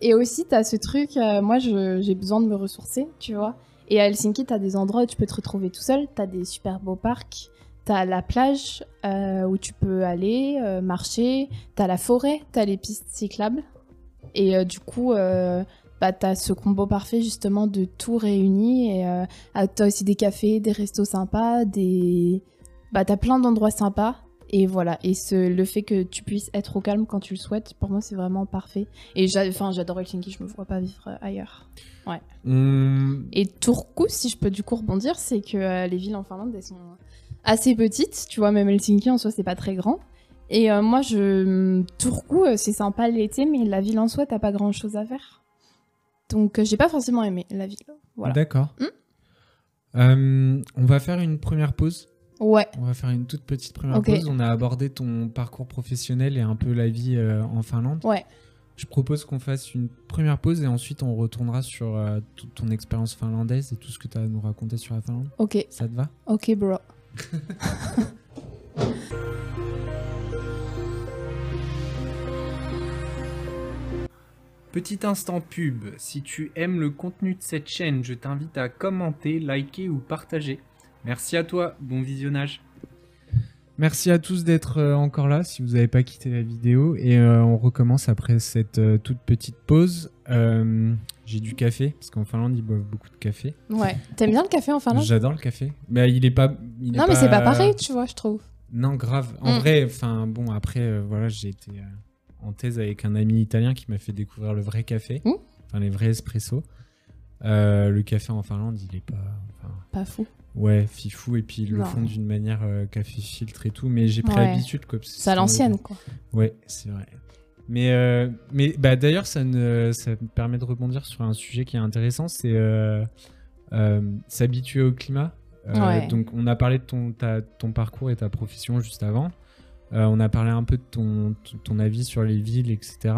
et aussi, t'as ce truc, moi, j'ai besoin de me ressourcer, tu vois. Et à Helsinki, t'as des endroits où tu peux te retrouver tout seul. T'as des super beaux parcs. T'as la plage euh, où tu peux aller euh, marcher. T'as la forêt. T'as les pistes cyclables. Et euh, du coup, bah, t'as ce combo parfait justement de tout réuni. Et ah, t'as aussi des cafés, des restos sympas, des... Bah, t'as plein d'endroits sympas. Et voilà, et ce, le fait que tu puisses être au calme quand tu le souhaites, pour moi, c'est vraiment parfait. Et j'adore Helsinki, je me vois pas vivre ailleurs. On- Et Turku, si je peux du coup rebondir, c'est que euh, les villes en Finlande, elles sont assez petites. Tu vois, même Helsinki en soi, c'est pas très grand. Et euh, moi, je Turku, euh, c'est sympa l'été, mais la ville en soi, t'as pas grand chose à faire. Donc, j'ai pas forcément aimé la ville. Voilà. D'accord. Hmm Euh, on va faire une première pause. Ouais, On va faire une toute petite première pause. On a abordé ton parcours professionnel et un peu la vie euh, en Finlande. ouais. Je propose qu'on fasse une première pause et ensuite on retournera sur euh, toute ton expérience finlandaise et tout ce que tu as à nous raconter sur la Finlande. Ok, Ça te va? Ok, bro. Petit instant pub, si tu aimes le contenu de cette chaîne, je t'invite à commenter, liker ou partager. Merci à toi, bon visionnage. Merci à tous d'être euh, encore là si vous n'avez pas quitté la vidéo et euh, on recommence après cette euh, toute petite pause. Euh, J'ai du café parce qu'en Finlande ils boivent beaucoup de café. Ouais. T'aimes bien le café en Finlande? J'adore le café. Mais il est pas. il est Non, mais c'est pas pareil, tu vois, je trouve. Non, grave. En Mm. vrai, enfin bon, après, euh, voilà, j'ai été euh, en thèse avec un ami italien qui m'a fait découvrir le vrai café, Mm. enfin les vrais espresso. Euh, le café en Finlande, il est pas. Pas fou. ouais, fifou, et puis ils le font d'une manière euh, café filtre et tout, mais j'ai pris Ouais. l'habitude, C'est à l'ancienne, quoi. Ouais, c'est vrai. Mais, euh, mais bah, d'ailleurs, ça, ne, ça me permet de rebondir sur un sujet qui est intéressant, c'est euh, s'habituer au climat. Ouais. Donc, on a parlé de ton, ta- ton parcours et ta profession juste avant. On a parlé un peu de ton, ton- avis sur les villes, etc.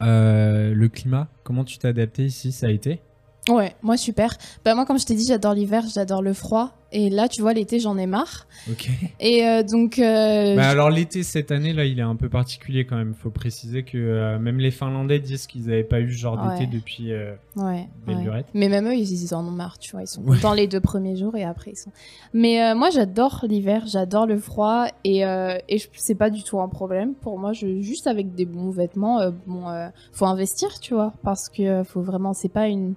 Le climat, comment tu t'es adapté ici Ça a été? Ouais, moi super. Bah moi comme je t'ai dit, j'adore l'hiver, j'adore le froid. Et là, tu vois, l'été, j'en ai marre. Ok. Et euh, donc, euh, Bah je- alors l'été cette année là, il est un peu particulier quand même. Faut préciser que euh, même les Finlandais disent qu'ils n'avaient pas eu ce genre Ouais. d'été depuis. ouais, belle ouais. Mais même eux, ils, ils en ont marre, tu vois. Ils sont Ouais. contents les deux premiers jours et après ils sont. Mais moi, j'adore l'hiver, j'adore le froid et et je- c'est pas du tout un problème pour moi. Je juste avec des bons vêtements, bon, faut investir, tu vois, parce que faut vraiment, c'est pas une.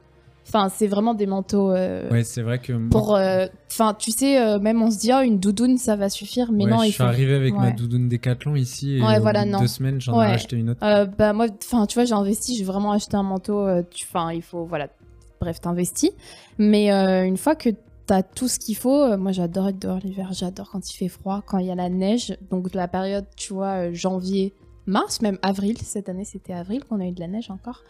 Enfin, c'est vraiment des manteaux. euh, Ouais, c'est vrai que Pour, euh, enfin, tu sais, euh, même on se dit, oh, une doudoune, ça va suffire, mais ouais, non, je il suis faut arrivé avec ma doudoune Décathlon ici et Ouais, voilà, de non. deux semaines j'en ai acheté une autre. Euh, bah moi, enfin tu vois, j'ai investi, j'ai vraiment acheté un manteau. Enfin, il faut, voilà, bref, t'investis. Mais une fois que t'as tout ce qu'il faut, moi j'adore être dehors l'hiver, j'adore quand il fait froid, quand il y a la neige. Donc la période, tu vois, janvier, mars, même avril. Cette année, c'était avril qu'on a eu de la neige encore.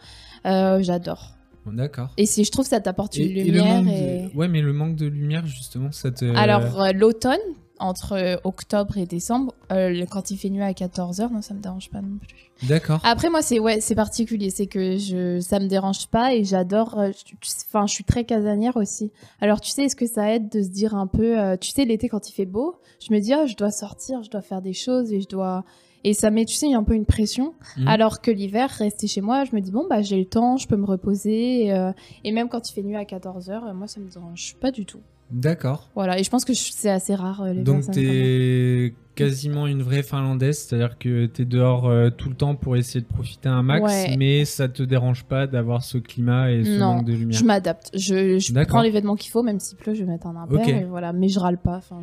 J'adore. D'accord. Et si je trouve que ça t'apporte une Et- lumière et. de- Ouais, mais le manque de lumière justement, ça te. Alors euh, l'automne, entre euh, octobre et décembre, euh, quand il fait nuit à 14h, non, ça me dérange pas non plus. D'accord. Après moi c'est ouais c'est particulier c'est que je ça me dérange pas et j'adore je- enfin je suis très casanière aussi alors tu sais est-ce que ça aide de se dire un peu euh, tu sais l'été quand il fait beau je me dis ah, je dois sortir je dois faire des choses et je dois et ça met tu sais un peu une pression Mhm. alors que l'hiver rester chez moi je me dis bon bah j'ai le temps je peux me reposer et, euh, et même quand il fait nuit à 14h moi ça me dérange pas du tout D'accord. voilà et je pense que c'est assez rare euh, les Donc t'es quasiment une vraie Finlandaise, c'est-à-dire que t'es dehors euh, tout le temps pour essayer de profiter un max, Ouais. mais ça te dérange pas d'avoir ce climat et ce Non, manque de lumière. Je m'adapte. Je, prends les vêtements qu'il faut, même s'il pleut, je vais mettre un. Et voilà. Mais je râle pas. Enfin,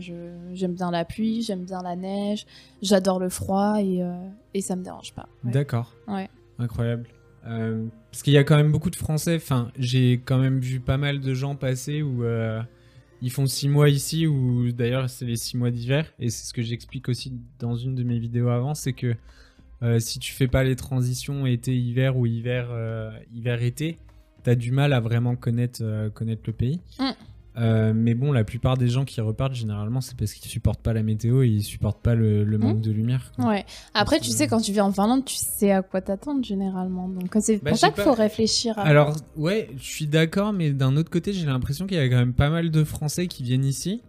j'aime bien la pluie, j'aime bien la neige, j'adore le froid et, euh, et ça me dérange pas. Ouais. D'accord. Ouais. Incroyable. Euh, parce qu'il y a quand même beaucoup de Français. Enfin, j'ai quand même vu pas mal de gens passer où ils font six mois ici, ou d'ailleurs c'est les six mois d'hiver. Et c'est ce que j'explique aussi dans une de mes vidéos avant, c'est que euh, si tu fais pas les transitions été-hiver ou hiver euh, hiver-été, t'as du mal à vraiment connaître, euh, le pays. Mm. Euh, mais bon, la plupart des gens qui repartent, généralement, c'est parce qu'ils supportent pas la météo et ils supportent pas le, le manque de lumière. quoi. Ouais. Après, tu sais, quand tu viens en Finlande, tu sais à quoi t'attendre généralement. Donc, c'est Bah, pour je ça sais qu'il pas. faut réfléchir. À... Alors, ouais, je suis d'accord, mais d'un autre côté, j'ai l'impression qu'il y a quand même pas mal de Français qui viennent ici.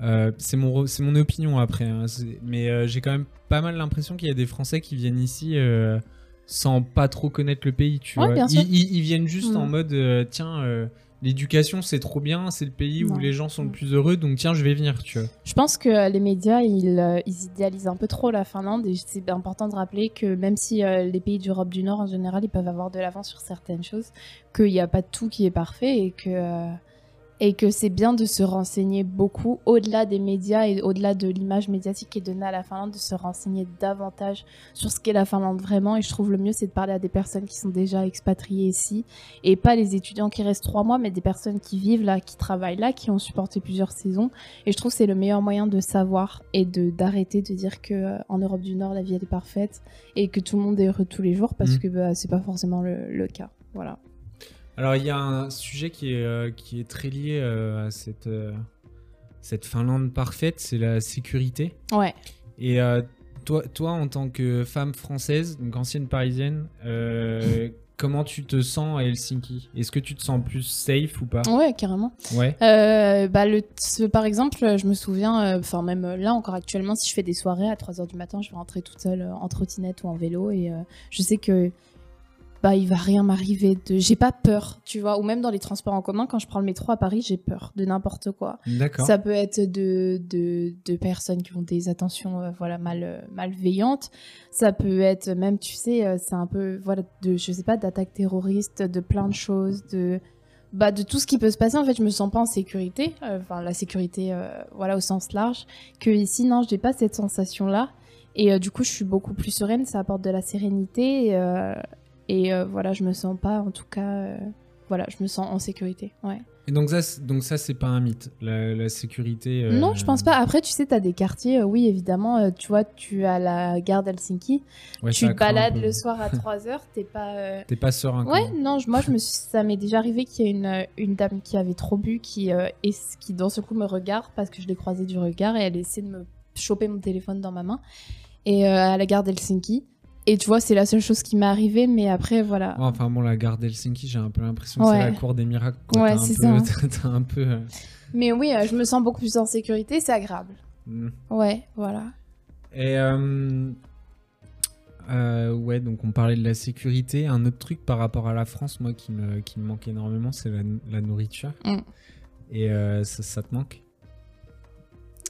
Euh, c'est mon, re- c'est mon opinion après, hein, c'est- mais euh, j'ai quand même pas mal l'impression qu'il y a des Français qui viennent ici euh, sans pas trop connaître le pays, tu Ouais, vois. bien Ils, sûr. ils- ils viennent juste Mm. en mode, euh, tiens, euh, l'éducation c'est trop bien, c'est le pays où les gens sont le Mm. plus heureux, donc tiens, je vais venir, tu vois. Je pense que euh, les médias, ils, euh, ils idéalisent un peu trop la Finlande et c'est important de rappeler que même si euh, les pays d'Europe du Nord, en général, ils peuvent avoir de l'avance sur certaines choses, qu'il n'y a pas tout qui est parfait et que, euh, et que c'est bien de se renseigner beaucoup au-delà des médias et au-delà de l'image médiatique qui est donnée à la Finlande, de se renseigner davantage sur ce qu'est la Finlande vraiment. Et je trouve le mieux, c'est de parler à des personnes qui sont déjà expatriées ici et pas les étudiants qui restent trois mois, mais des personnes qui vivent là, qui travaillent là, qui ont supporté plusieurs saisons. Et je trouve que c'est le meilleur moyen de savoir et de d'arrêter de dire que euh, en Europe du Nord la vie elle est parfaite et que tout le monde est heureux tous les jours parce Mm. que bah, c'est pas forcément le, le cas. Voilà. Alors il y a un sujet qui est, euh, qui est très lié euh, à cette, euh, cette Finlande parfaite, c'est la sécurité. Ouais. Et toi, toi, en tant que femme française, donc ancienne parisienne, comment tu te sens à Helsinki? Est-ce que tu te sens plus safe ou pas? Ouais, carrément. Ouais. Euh, bah, le, ce- par exemple, je me souviens, euh, enfin même là encore actuellement, si je fais des soirées à 3h du matin, je vais rentrer toute seule euh, en trottinette ou en vélo et je sais que bah il va rien m'arriver de j'ai pas peur tu vois ou même dans les transports en commun quand je prends le métro à Paris j'ai peur de n'importe quoi D'accord. Ça peut être de, de, de personnes qui ont des attentions euh, voilà, mal, euh, malveillantes. Ça peut être même, tu sais, euh, c'est un peu, voilà, de, je sais pas, d'attaques terroristes, de plein de choses, de, bah, de tout ce qui peut se passer. En fait, je me sens pas en sécurité, enfin, la sécurité, voilà, au sens large, que ici, non, je n'ai pas cette sensation-là. Et euh, du coup, je suis beaucoup plus sereine, ça apporte de la sérénité. Et, euh, et euh, voilà, je me sens pas, en tout cas, euh, voilà, je me sens en sécurité, ouais. Et donc ça, c'est- donc ça, c'est pas un mythe, la, la sécurité. euh, Non, je pense pas. Après, tu sais, t'as des quartiers, euh, oui, évidemment, euh, tu vois, tu as la gare d'Helsinki, ouais, tu te balades le soir à 3h, t'es pas... T'es pas serein. Ouais, non, je- moi, je me suis- ça m'est déjà arrivé qu'il y ait une, une dame qui avait trop bu, qui, et qui d'un seul coup me regarde parce que je l'ai croisée du regard et elle essaie de me choper mon téléphone dans ma main et à la gare d'Helsinki. Et tu vois, c'est la seule chose qui m'est arrivée, mais après, voilà. Ouais, enfin bon, la gare d'Helsinki, j'ai un peu l'impression que c'est la cour des miracles. quoi. Ouais, c'est ça. T'as un peu. euh, Mais oui, euh, je me sens beaucoup plus en sécurité, c'est agréable. hmm. Ouais, voilà. Et euh, euh, ouais, donc on parlait de la sécurité. Un autre truc par rapport à la France, moi, qui me, qui me manque énormément, c'est la, la nourriture. Mm. Et euh, ça, ça te manque?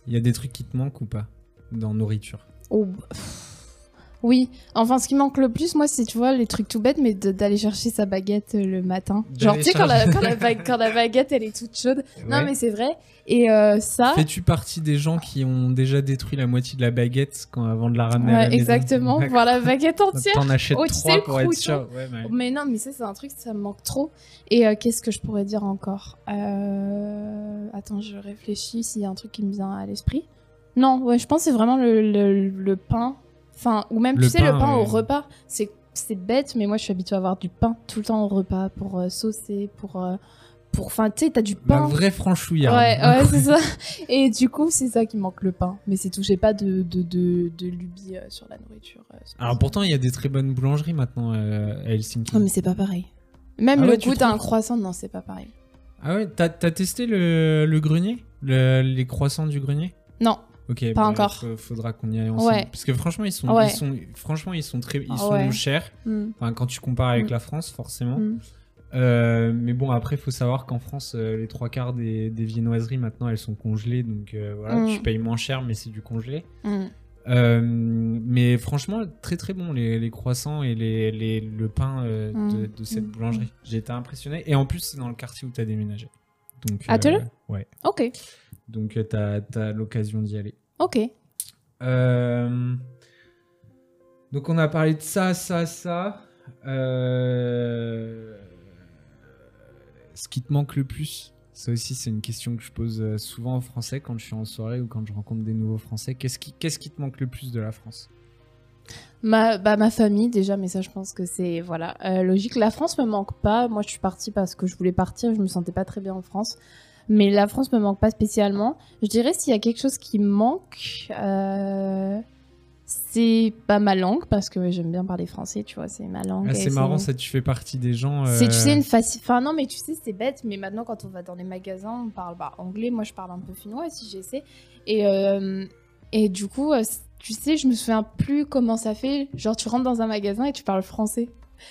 Il y a des trucs qui te manquent ou pas dans nourriture? Oh, pff. Oui, enfin ce qui manque le plus, moi, c'est tu vois les trucs tout bêtes, mais de- d'aller chercher sa baguette euh, le matin. Genre tu sais quand la, quand, la ba- quand la baguette elle est toute chaude. Non Ouais. mais c'est vrai. Et euh, ça, Fais-tu partie des gens qui ont déjà détruit la moitié de la baguette quand, avant de la ramener à la ouais, maison? exactement, D'accord. voir la baguette entière. T'en achètes Oh, tu sais, trois le pour être croûton. sûr. Ouais, mais- Mais non, mais ça c'est un truc, ça me manque trop. Et euh, qu'est-ce que je pourrais dire encore? Euh, Attends, je réfléchis s'il y a un truc qui me vient à l'esprit. Non, ouais, je pense que c'est vraiment le, le, le pain. Enfin, ou même, Le tu sais, le pain, au repas. C'est c'est bête, mais moi je suis habituée à avoir du pain tout le temps au repas pour euh, saucer, pour. euh, pour Enfin, tu sais, t'as du pain. vraie franchouillarde. Ouais, ouais, c'est ça. Et du coup, c'est ça qui manque le pain. Mais c'est tout, j'ai pas de, de, de, de lubie euh, sur la nourriture. euh. Alors pourtant, il y a des très bonnes boulangeries maintenant euh, à Helsinki. Non, mais c'est pas pareil. Même Ah le ouais, goût d'un croissant, non, c'est pas pareil. Ah ouais, t'as t'as testé le, le grenier? Le- Les croissants du grenier? Non. Ok, Pas bah, encore. Faudra qu'on y aille ensemble. Ouais. Parce que franchement, ils sont, Ouais. ils sont, franchement, ils sont très, ils Ah sont ouais. chers. Hmm. Enfin, quand tu compares avec Mm. la France, forcément. Mm. Euh, mais bon, après, il faut savoir qu'en France, euh, les trois quarts des, des viennoiseries maintenant, elles sont congelées, donc euh, voilà, Mm. tu payes moins cher, mais c'est du congelé. Euh, mais franchement, très très bon les, les croissants et les, les- le pain Mm. de, de cette Mm. boulangerie. J'ai été impressionné. Et en plus, c'est dans le quartier où tu as déménagé. Donc, À Theleux Ouais. Ok, Donc, tu as, l'occasion d'y aller. ok. Euh, Donc, on a parlé de ça, ça, ça. Euh, Ce qui te manque le plus Ça aussi, c'est une question que je pose euh, souvent aux Français quand je suis en soirée ou quand je rencontre des nouveaux Français. Qu'est-ce qui, qu'est-ce qui te manque le plus de la France? Ma, bah, ma famille déjà, mais ça je pense que c'est voilà euh, logique. La France me manque pas. Moi je suis partie parce que je voulais partir, je me sentais pas très bien en France. Mais la France me manque pas spécialement. Je dirais s'il y a quelque chose qui me manque, euh, c'est pas ma langue parce que j'aime bien parler français, tu vois, c'est ma langue. Ah, c'est marrant, ça, tu fais partie des gens. C'est, tu sais, euh, une facile. Enfin, non, mais tu sais, c'est bête, mais maintenant, quand on va dans les magasins, on parle bah, anglais. Moi, je parle un peu finnois aussi, j'essaie. Et, euh, et du coup, tu sais, je me souviens plus comment ça fait. Genre, tu rentres dans un magasin et tu parles français.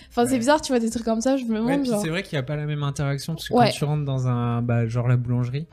Enfin, c'est bizarre, tu vois, des trucs comme ça, je me demande, genre. c'est vrai qu'il n'y a pas la même interaction parce que Ouais. quand tu rentres dans un bah, genre la boulangerie,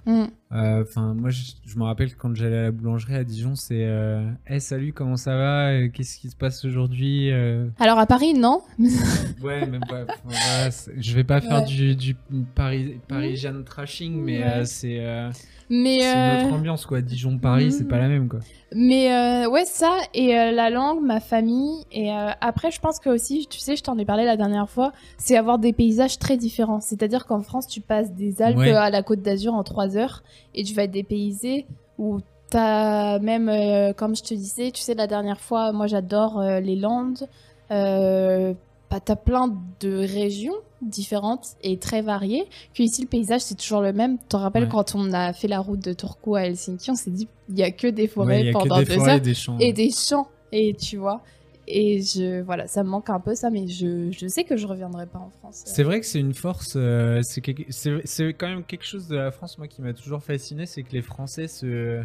Euh, moi je, je me rappelle quand j'allais à la boulangerie à Dijon, c'est euh, hey, salut comment ça va, Euh, qu'est-ce qui se passe aujourd'hui? Euh, Alors, à Paris, non. Ouais, même pas. voilà, je vais pas faire Ouais. du, du Paris, Parisian trashing, mais Ouais. euh, c'est Mais. c'est autre ambiance quoi. Dijon Paris, c'est pas la même quoi. Mais ouais, ça, et la langue, ma famille. Et après, je pense que aussi, tu sais, je t'en ai parlé la dernière fois, c'est avoir des paysages très différents. C'est-à-dire qu'en France, tu passes des Alpes Ouais. à la Côte d'Azur en 3 heures et tu vas être dépaysé où t'as même, euh, comme je te disais, tu sais, la dernière fois, moi j'adore euh, les Landes. Euh, bah, t'as plein de régions différentes et très variées. Que ici, le paysage, c'est toujours le même. Tu te rappelles Ouais. quand on a fait la route de Turku à Helsinki, on s'est dit, il y a que des forêts pendant que des deux forêts heures et des champs. et des champs. Et tu vois, et je, voilà, ça me manque un peu ça, mais je, je sais que je reviendrai pas en France. C'est vrai que c'est une force, euh, c'est quand même quelque chose de la France, moi, qui m'a toujours fasciné, c'est que les Français se,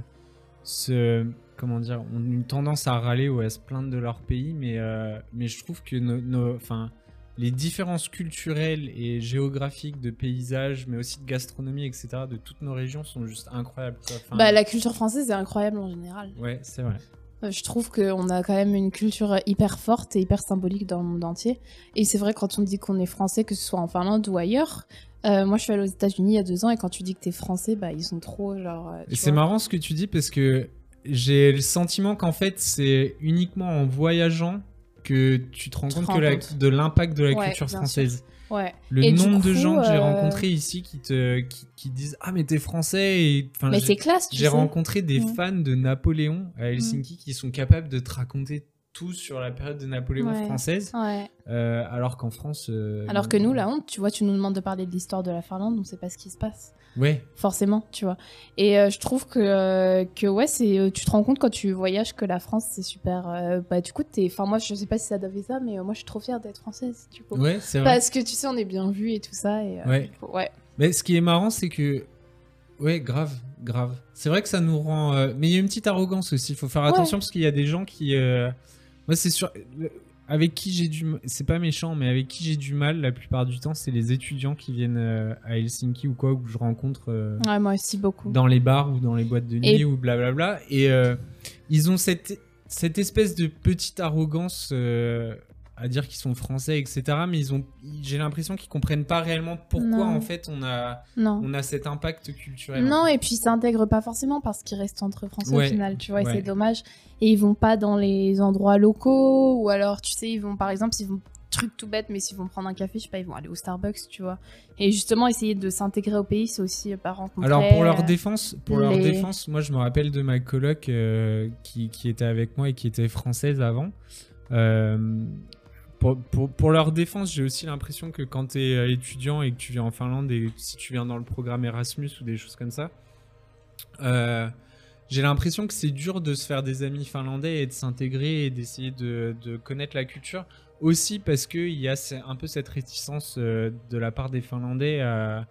se, comment dire, ont une tendance à râler ou à se plaindre de leur pays, mais, euh, mais je trouve que nos, nos- enfin, les différences culturelles et géographiques de paysages, mais aussi de gastronomie, etc., de toutes nos régions sont juste incroyables. Enfin, Bah, la culture française est incroyable en général. Ouais, c'est vrai. Je trouve qu'on a quand même une culture hyper forte et hyper symbolique dans le monde entier. Et c'est vrai quand on dit qu'on est français, que ce soit en Finlande ou ailleurs. euh, moi, je suis allée aux États-Unis il y a deux ans et quand tu dis que t'es français, bah ils sont trop genre. euh, C'est marrant ce que tu dis parce que j'ai le sentiment qu'en fait c'est uniquement en voyageant que tu te rends compte que la- de l'impact de la Ouais, culture française. Ouais. Le Et nombre de gens que j'ai euh, rencontrés ici qui te qui, qui disent ah mais t'es français et enfin Mais c'est classe, tu j'ai rencontré des Mm. fans de Napoléon à Helsinki qui sont capables de te raconter tout sur la période de Napoléon Ouais. française Ouais. euh, alors qu'en France euh, Alors que nous, la honte, tu vois, tu nous demandes de parler de l'histoire de la Finlande, on sait pas ce qui se passe. Ouais forcément, tu vois. Et euh, je trouve que, euh, que ouais, c'est, euh, tu te rends compte quand tu voyages que la France, c'est super. euh, bah, du coup, t'es. Enfin, moi, je sais pas si ça devait ça, mais moi, je suis trop fière d'être française, du coup. ouais c'est vrai Parce que tu sais, on est bien vu et tout ça. Et, Ouais. ouais. Mais ce qui est marrant, c'est que. Ouais, grave, grave. C'est vrai que ça nous rend. Mais il y a une petite arrogance aussi. Il faut faire attention parce qu'il y a des gens qui. Moi, c'est sûr. Avec qui j'ai du. C'est pas méchant, mais avec qui j'ai du mal la plupart du temps, c'est les étudiants qui viennent euh, à Helsinki ou quoi, où je rencontre. euh, Ouais, moi aussi, beaucoup. dans les bars ou dans les boîtes de nuit Et- ou blablabla. Et euh, ils ont cette, cette espèce de petite arrogance à dire qu'ils sont français, etc. Mais ils ont, j'ai l'impression qu'ils comprennent pas réellement pourquoi Non. en fait on a, Non. on a cet impact culturel. Non, et puis ça intègre pas forcément parce qu'ils restent entre Français Ouais, au final, tu vois, et ouais. c'est dommage. Et ils vont pas dans les endroits locaux, ou alors, tu sais, ils vont, par exemple, s'ils vont, truc tout bête, mais s'ils vont prendre un café, je sais pas, ils vont aller au Starbucks, tu vois. Et justement, essayer de s'intégrer au pays, c'est aussi euh, pas rencontrer. Alors pour leur défense, pour leur défense, moi je me rappelle de ma coloc euh, qui, qui était avec moi et qui était française avant. Euh, pour, leur défense, j'ai aussi l'impression que quand tu es étudiant et que tu viens en Finlande et si tu viens dans le programme Erasmus ou des choses comme ça, euh, j'ai l'impression que c'est dur de se faire des amis finlandais et de s'intégrer et d'essayer de, de connaître la culture. Aussi parce qu'il y a un peu cette réticence euh, de la part des Finlandais à,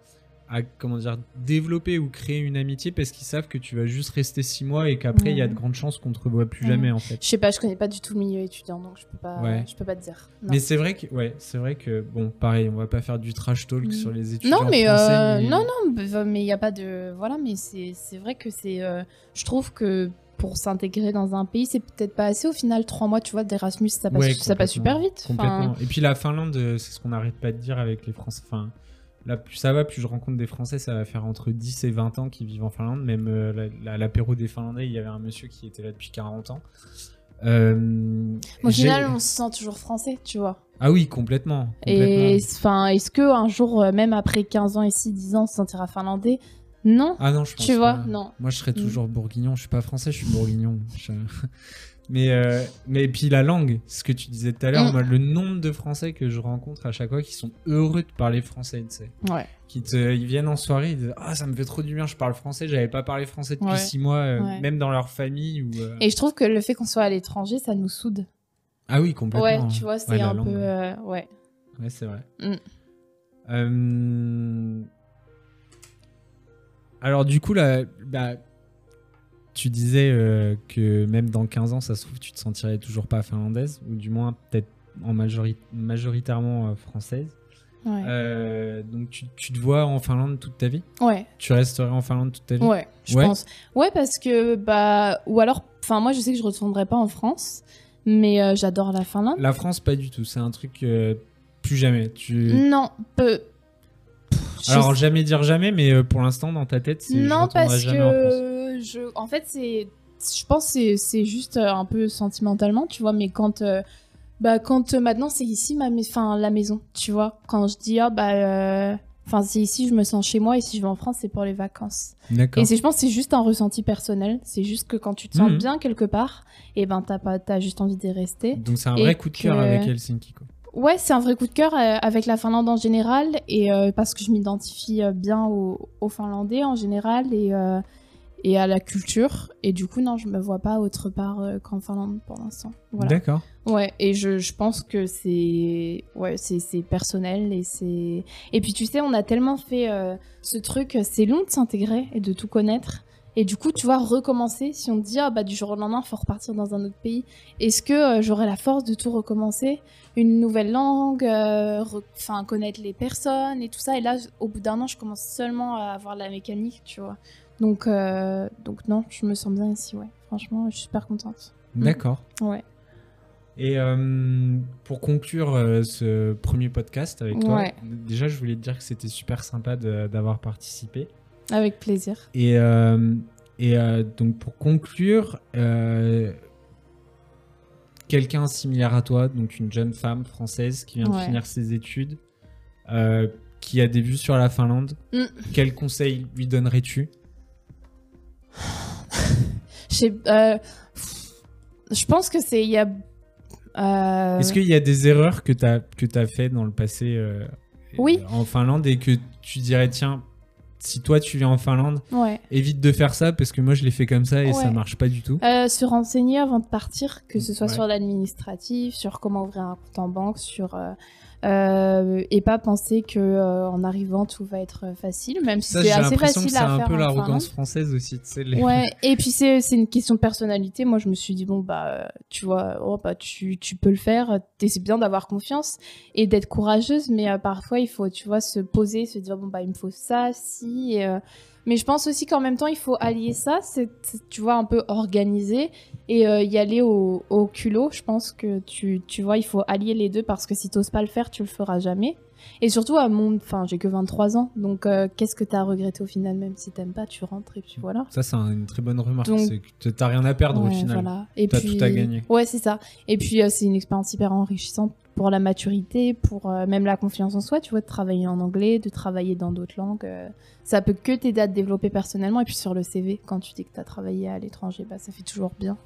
à, comment dire, développer ou créer une amitié parce qu'ils savent que tu vas juste rester six mois et qu'après il y a de grandes chances qu'on te revoie plus jamais en fait. Je sais pas, je connais pas du tout le milieu étudiant, donc je peux pas, Ouais. je peux pas te dire. Non. Mais c'est vrai que ouais, c'est vrai que bon, pareil, on va pas faire du trash talk Mhm. sur les étudiants Non, mais français. euh, ni- non, non, mais il y a pas de voilà, mais c'est c'est vrai que c'est, euh, je trouve que pour s'intégrer dans un pays, c'est peut-être pas assez au final. Trois mois, tu vois, d'Erasmus, ça passe, Ouais, ça passe super vite. Complètement. Enfin, Et puis la Finlande, euh, c'est ce qu'on n'arrête pas de dire avec les Français. Enfin, là, plus ça va, plus je rencontre des Français, ça va faire entre 10 et 20 ans qui vivent en Finlande. Même euh, la- la- l'apéro des Finlandais, il y avait un monsieur qui était là depuis 40 ans. Euh, au final, on se sent toujours français, tu vois. Ah oui, complètement. Et enfin, est-ce que un jour, euh, même après 15 ans ici, 10 ans, on se sentira finlandais? Non. Ah non, je pense tu vois, pas. non. Moi, je serais toujours bourguignon. Je suis pas français, je suis bourguignon. Je- Mais, euh, mais puis la langue, ce que tu disais tout à l'heure, mm. le nombre de Français que je rencontre à chaque fois qui sont heureux de parler français, tu sais. Ouais. Qui te, ils viennent en soirée, ils disent Ah, ça me fait trop du bien, je parle français, j'avais pas parlé français depuis six mois, euh, même dans leur famille. Ou, euh. Et je trouve que le fait qu'on soit à l'étranger, ça nous soude. Ah oui, complètement. Ouais, tu vois, c'est un peu. ouais. Ouais, c'est vrai. Mm. Alors, du coup, là, bah, tu disais euh, que même dans 15 ans, ça se trouve, tu te sentirais toujours pas finlandaise, ou du moins peut-être en majoritairement euh, française. Euh, donc tu, tu, te vois en Finlande toute ta vie? Ouais. Tu resterais en Finlande toute ta vie? Ouais, je pense. Ouais, parce que, bah, ou alors, enfin, moi je sais que je retournerai pas en France, mais j'adore la Finlande. La France, pas du tout. C'est un truc plus jamais. Tu... Non, peu. Alors, jamais dire jamais, mais pour l'instant, dans ta tête, c'est. Non, parce que en fait, c'est, je pense que c'est juste euh, un peu sentimentalement, tu vois, mais quand, euh, bah, quand euh, maintenant c'est ici ma, enfin, la maison, tu vois, quand je dis, ah, bah, enfin, c'est ici, je me sens chez moi, et si je vais en France, c'est pour les vacances. D'accord. Et c'est, je pense, c'est juste un ressenti personnel, c'est juste que quand tu te sens mhm. bien quelque part, et ben, t'as pas, as juste envie d'y rester. Donc c'est un vrai coup de cœur avec Helsinki, quoi. Ouais, c'est un vrai coup de cœur avec la Finlande en général et parce que je m'identifie bien aux, Finlandais en général et, et à la culture. Et du coup, non, je me vois pas autre part euh, qu'en Finlande pour l'instant. Voilà. D'accord. Ouais, et je, je pense que c'est ouais, c'est personnel et c'est et puis tu sais, on a tellement fait euh, ce truc, c'est long de s'intégrer et de tout connaître. Et du coup, tu vois, recommencer, si on te dit, ah, bah, du jour au lendemain, faut repartir dans un autre pays, est-ce que euh, j'aurai la force de tout recommencer? Une nouvelle langue, enfin, connaître les personnes et tout ça. Et là, au bout d'un an, je commence seulement à avoir la mécanique, tu vois. Donc, euh, donc non, je me sens bien ici, ouais. Franchement, je suis super contente. Mm. D'accord. Ouais. Et euh, pour conclure euh, ce premier podcast avec toi, déjà je voulais te dire que c'était super sympa d'avoir participé. Avec plaisir. Et, et donc pour conclure, quelqu'un similaire à toi, donc une jeune femme française qui vient de finir ses études, qui a des vues sur la Finlande, mm. quel conseil lui donnerais-tu? Euh, je pense que c'est. Euh, Est-ce qu'il y a des erreurs que tu as, que as fait dans le passé euh, oui. en Finlande et que tu dirais, tiens, si toi tu viens en Finlande, ouais. évite de faire ça parce que moi je l'ai fait comme ça et ça marche pas du tout. se renseigner avant de partir, que ce soit sur l'administratif, sur comment ouvrir un compte en banque, sur euh, et pas penser que euh, en arrivant tout va être facile, même si c'est assez facile à faire. C'est un peu l'arrogance française aussi, tu sais. Ouais, et puis c'est une question de personnalité. Moi, je me suis dit bon bah tu vois, oh, bah tu, tu peux le faire. C'est bien d'avoir confiance et d'être courageuse, mais euh, parfois il faut tu vois se poser, se dire bon bah il me faut ça, si. Et, mais je pense aussi qu'en même temps, il faut allier ça, c'est, tu vois, un peu organisé et euh, y aller au, culot. Je pense que tu, tu vois, il faut allier les deux parce que si tu n'oses pas le faire, tu le feras jamais. Et surtout, à mon, enfin, j'ai que 23 ans, donc euh, qu'est-ce que tu as regretté au final, même si t'aimes pas, tu rentres et puis voilà. Ça, c'est une très bonne remarque, c'est que t'as rien à perdre au final. Voilà. Et as tout à gagner. Ouais, c'est ça. Et puis, euh, c'est une expérience hyper enrichissante pour la maturité, pour euh, même la confiance en soi, tu vois, de travailler en anglais, de travailler dans d'autres langues. ça peut que t'aider à te développer personnellement. Et puis sur le CV, quand tu dis que tu as travaillé à l'étranger, bah, ça fait toujours bien.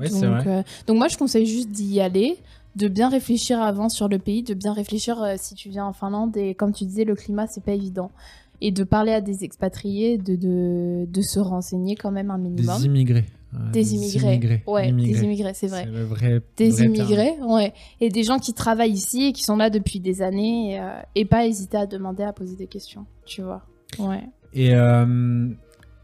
Ouais, c'est vrai. donc moi, je conseille juste d'y aller, de bien réfléchir avant sur le pays, de bien réfléchir euh, si tu viens en Finlande. Et comme tu disais, le climat, c'est pas évident. Et de parler à des expatriés, de, de, de se renseigner quand même un minimum. Des immigrés. Des, immigrés. Ouais, des immigrés, c'est vrai. Le vrai, des immigrés, ouais. Et des gens qui travaillent ici et qui sont là depuis des années. Et, euh, et pas hésiter à demander, à poser des questions, tu vois. Ouais. Et euh,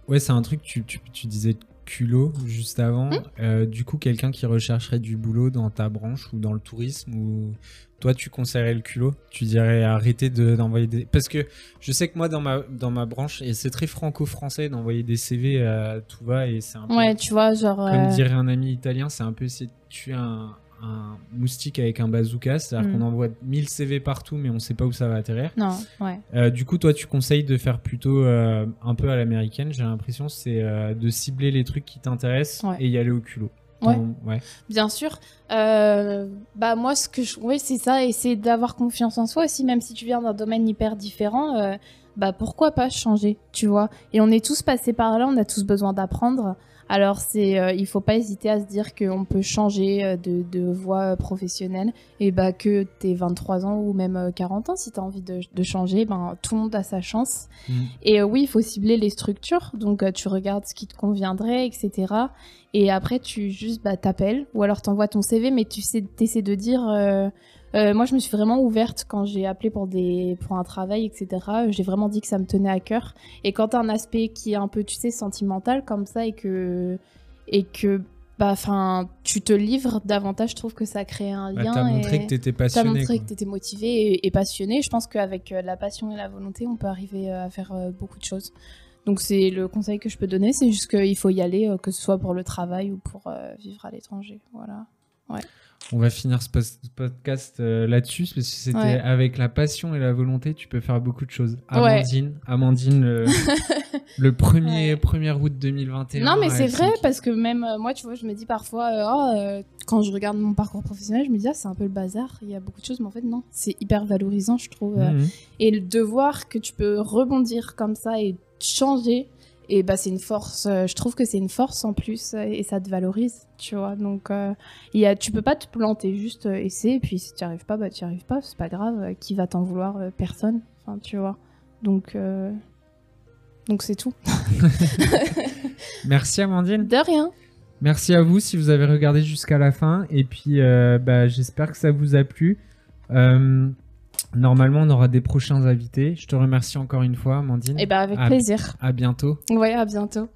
ouais, c'est un truc, tu, tu, tu disais culot juste avant. Hmm euh, du coup, quelqu'un qui rechercherait du boulot dans ta branche ou dans le tourisme ou toi tu conseillerais le culot? Tu dirais arrêter d'envoyer des parce que je sais que moi dans ma dans ma branche et c'est très franco-français d'envoyer des CV à tout va et c'est un peu ouais tu vois genre comme euh, dirait un ami italien c'est un peu essayer de tuer un un moustique avec un bazooka, c'est-à-dire mm. qu'on envoie 1000 CV partout, mais on sait pas où ça va atterrir. Non, ouais. Euh, du coup, toi, tu conseilles de faire plutôt euh, un peu à l'américaine, j'ai l'impression, c'est euh, de cibler les trucs qui t'intéressent et y aller au culot. Ouais. ouais. Bien sûr. bah moi, ce que je, oui, c'est ça, essayer d'avoir confiance en soi aussi, même si tu viens d'un domaine hyper différent. bah pourquoi pas changer, tu vois? Et on est tous passés par là, on a tous besoin d'apprendre Alors, c'est, euh, il faut pas hésiter à se dire qu'on peut changer euh, de, de voie professionnelle et bah, que tu es 23 ans ou même euh, 40 ans, si tu as envie de, de changer, ben, tout le monde a sa chance. Mm. Et euh, oui, il faut cibler les structures, donc euh, tu regardes ce qui te conviendrait, etc. Et après, tu juste bah, t'appelles ou alors t'envoies ton CV, mais tu sais, essaies de dire. Euh, moi, je me suis vraiment ouverte quand j'ai appelé pour, des, pour un travail, etc. J'ai vraiment dit que ça me tenait à cœur. Et quand t'as un aspect qui est un peu, tu sais, sentimental comme ça et que, et que bah, tu te livres davantage, je trouve que ça crée un Bah, lien. T'as montré et... que t'étais T'as passionné. montré quoi. que t'étais motivé et, et passionné. Je pense qu'avec euh, la passion et la volonté, on peut arriver euh, à faire beaucoup de choses. Donc c'est le conseil que je peux donner, c'est juste qu'il faut y aller, que ce soit pour le travail ou pour vivre à l'étranger. Voilà. On va finir ce podcast euh, là-dessus parce que c'était Ouais. avec la passion et la volonté, tu peux faire beaucoup de choses. Ouais. Amandine, Amandine, le, le 1er, Ouais. 1er août 2021. Non, mais c'est vrai parce que même euh, moi, tu vois, je me dis parfois, euh, Oh, euh, quand je regarde mon parcours professionnel, je me dis, ah, c'est un peu le bazar, il y a beaucoup de choses, mais en fait, non, c'est hyper valorisant, je trouve. Mhm. Et le de voir que tu peux rebondir comme ça et changer, et bah c'est une force. euh, je trouve que c'est une force en plus euh, et ça te valorise, tu vois. Donc euh, il y a, tu peux pas te planter, juste euh, essayer. Et puis si tu arrives pas, bah tu arrives pas, c'est pas grave. Qui va t'en vouloir Personne. Enfin, tu vois. Donc euh, donc c'est tout. Merci Amandine. De rien. Merci à vous si vous avez regardé jusqu'à la fin. Et puis, euh, bah, j'espère que ça vous a plu. Euh, normalement, on aura des prochains invités. Je te remercie encore une fois, Amandine. Et bah avec Ah. plaisir. À bientôt. Ouais, à bientôt.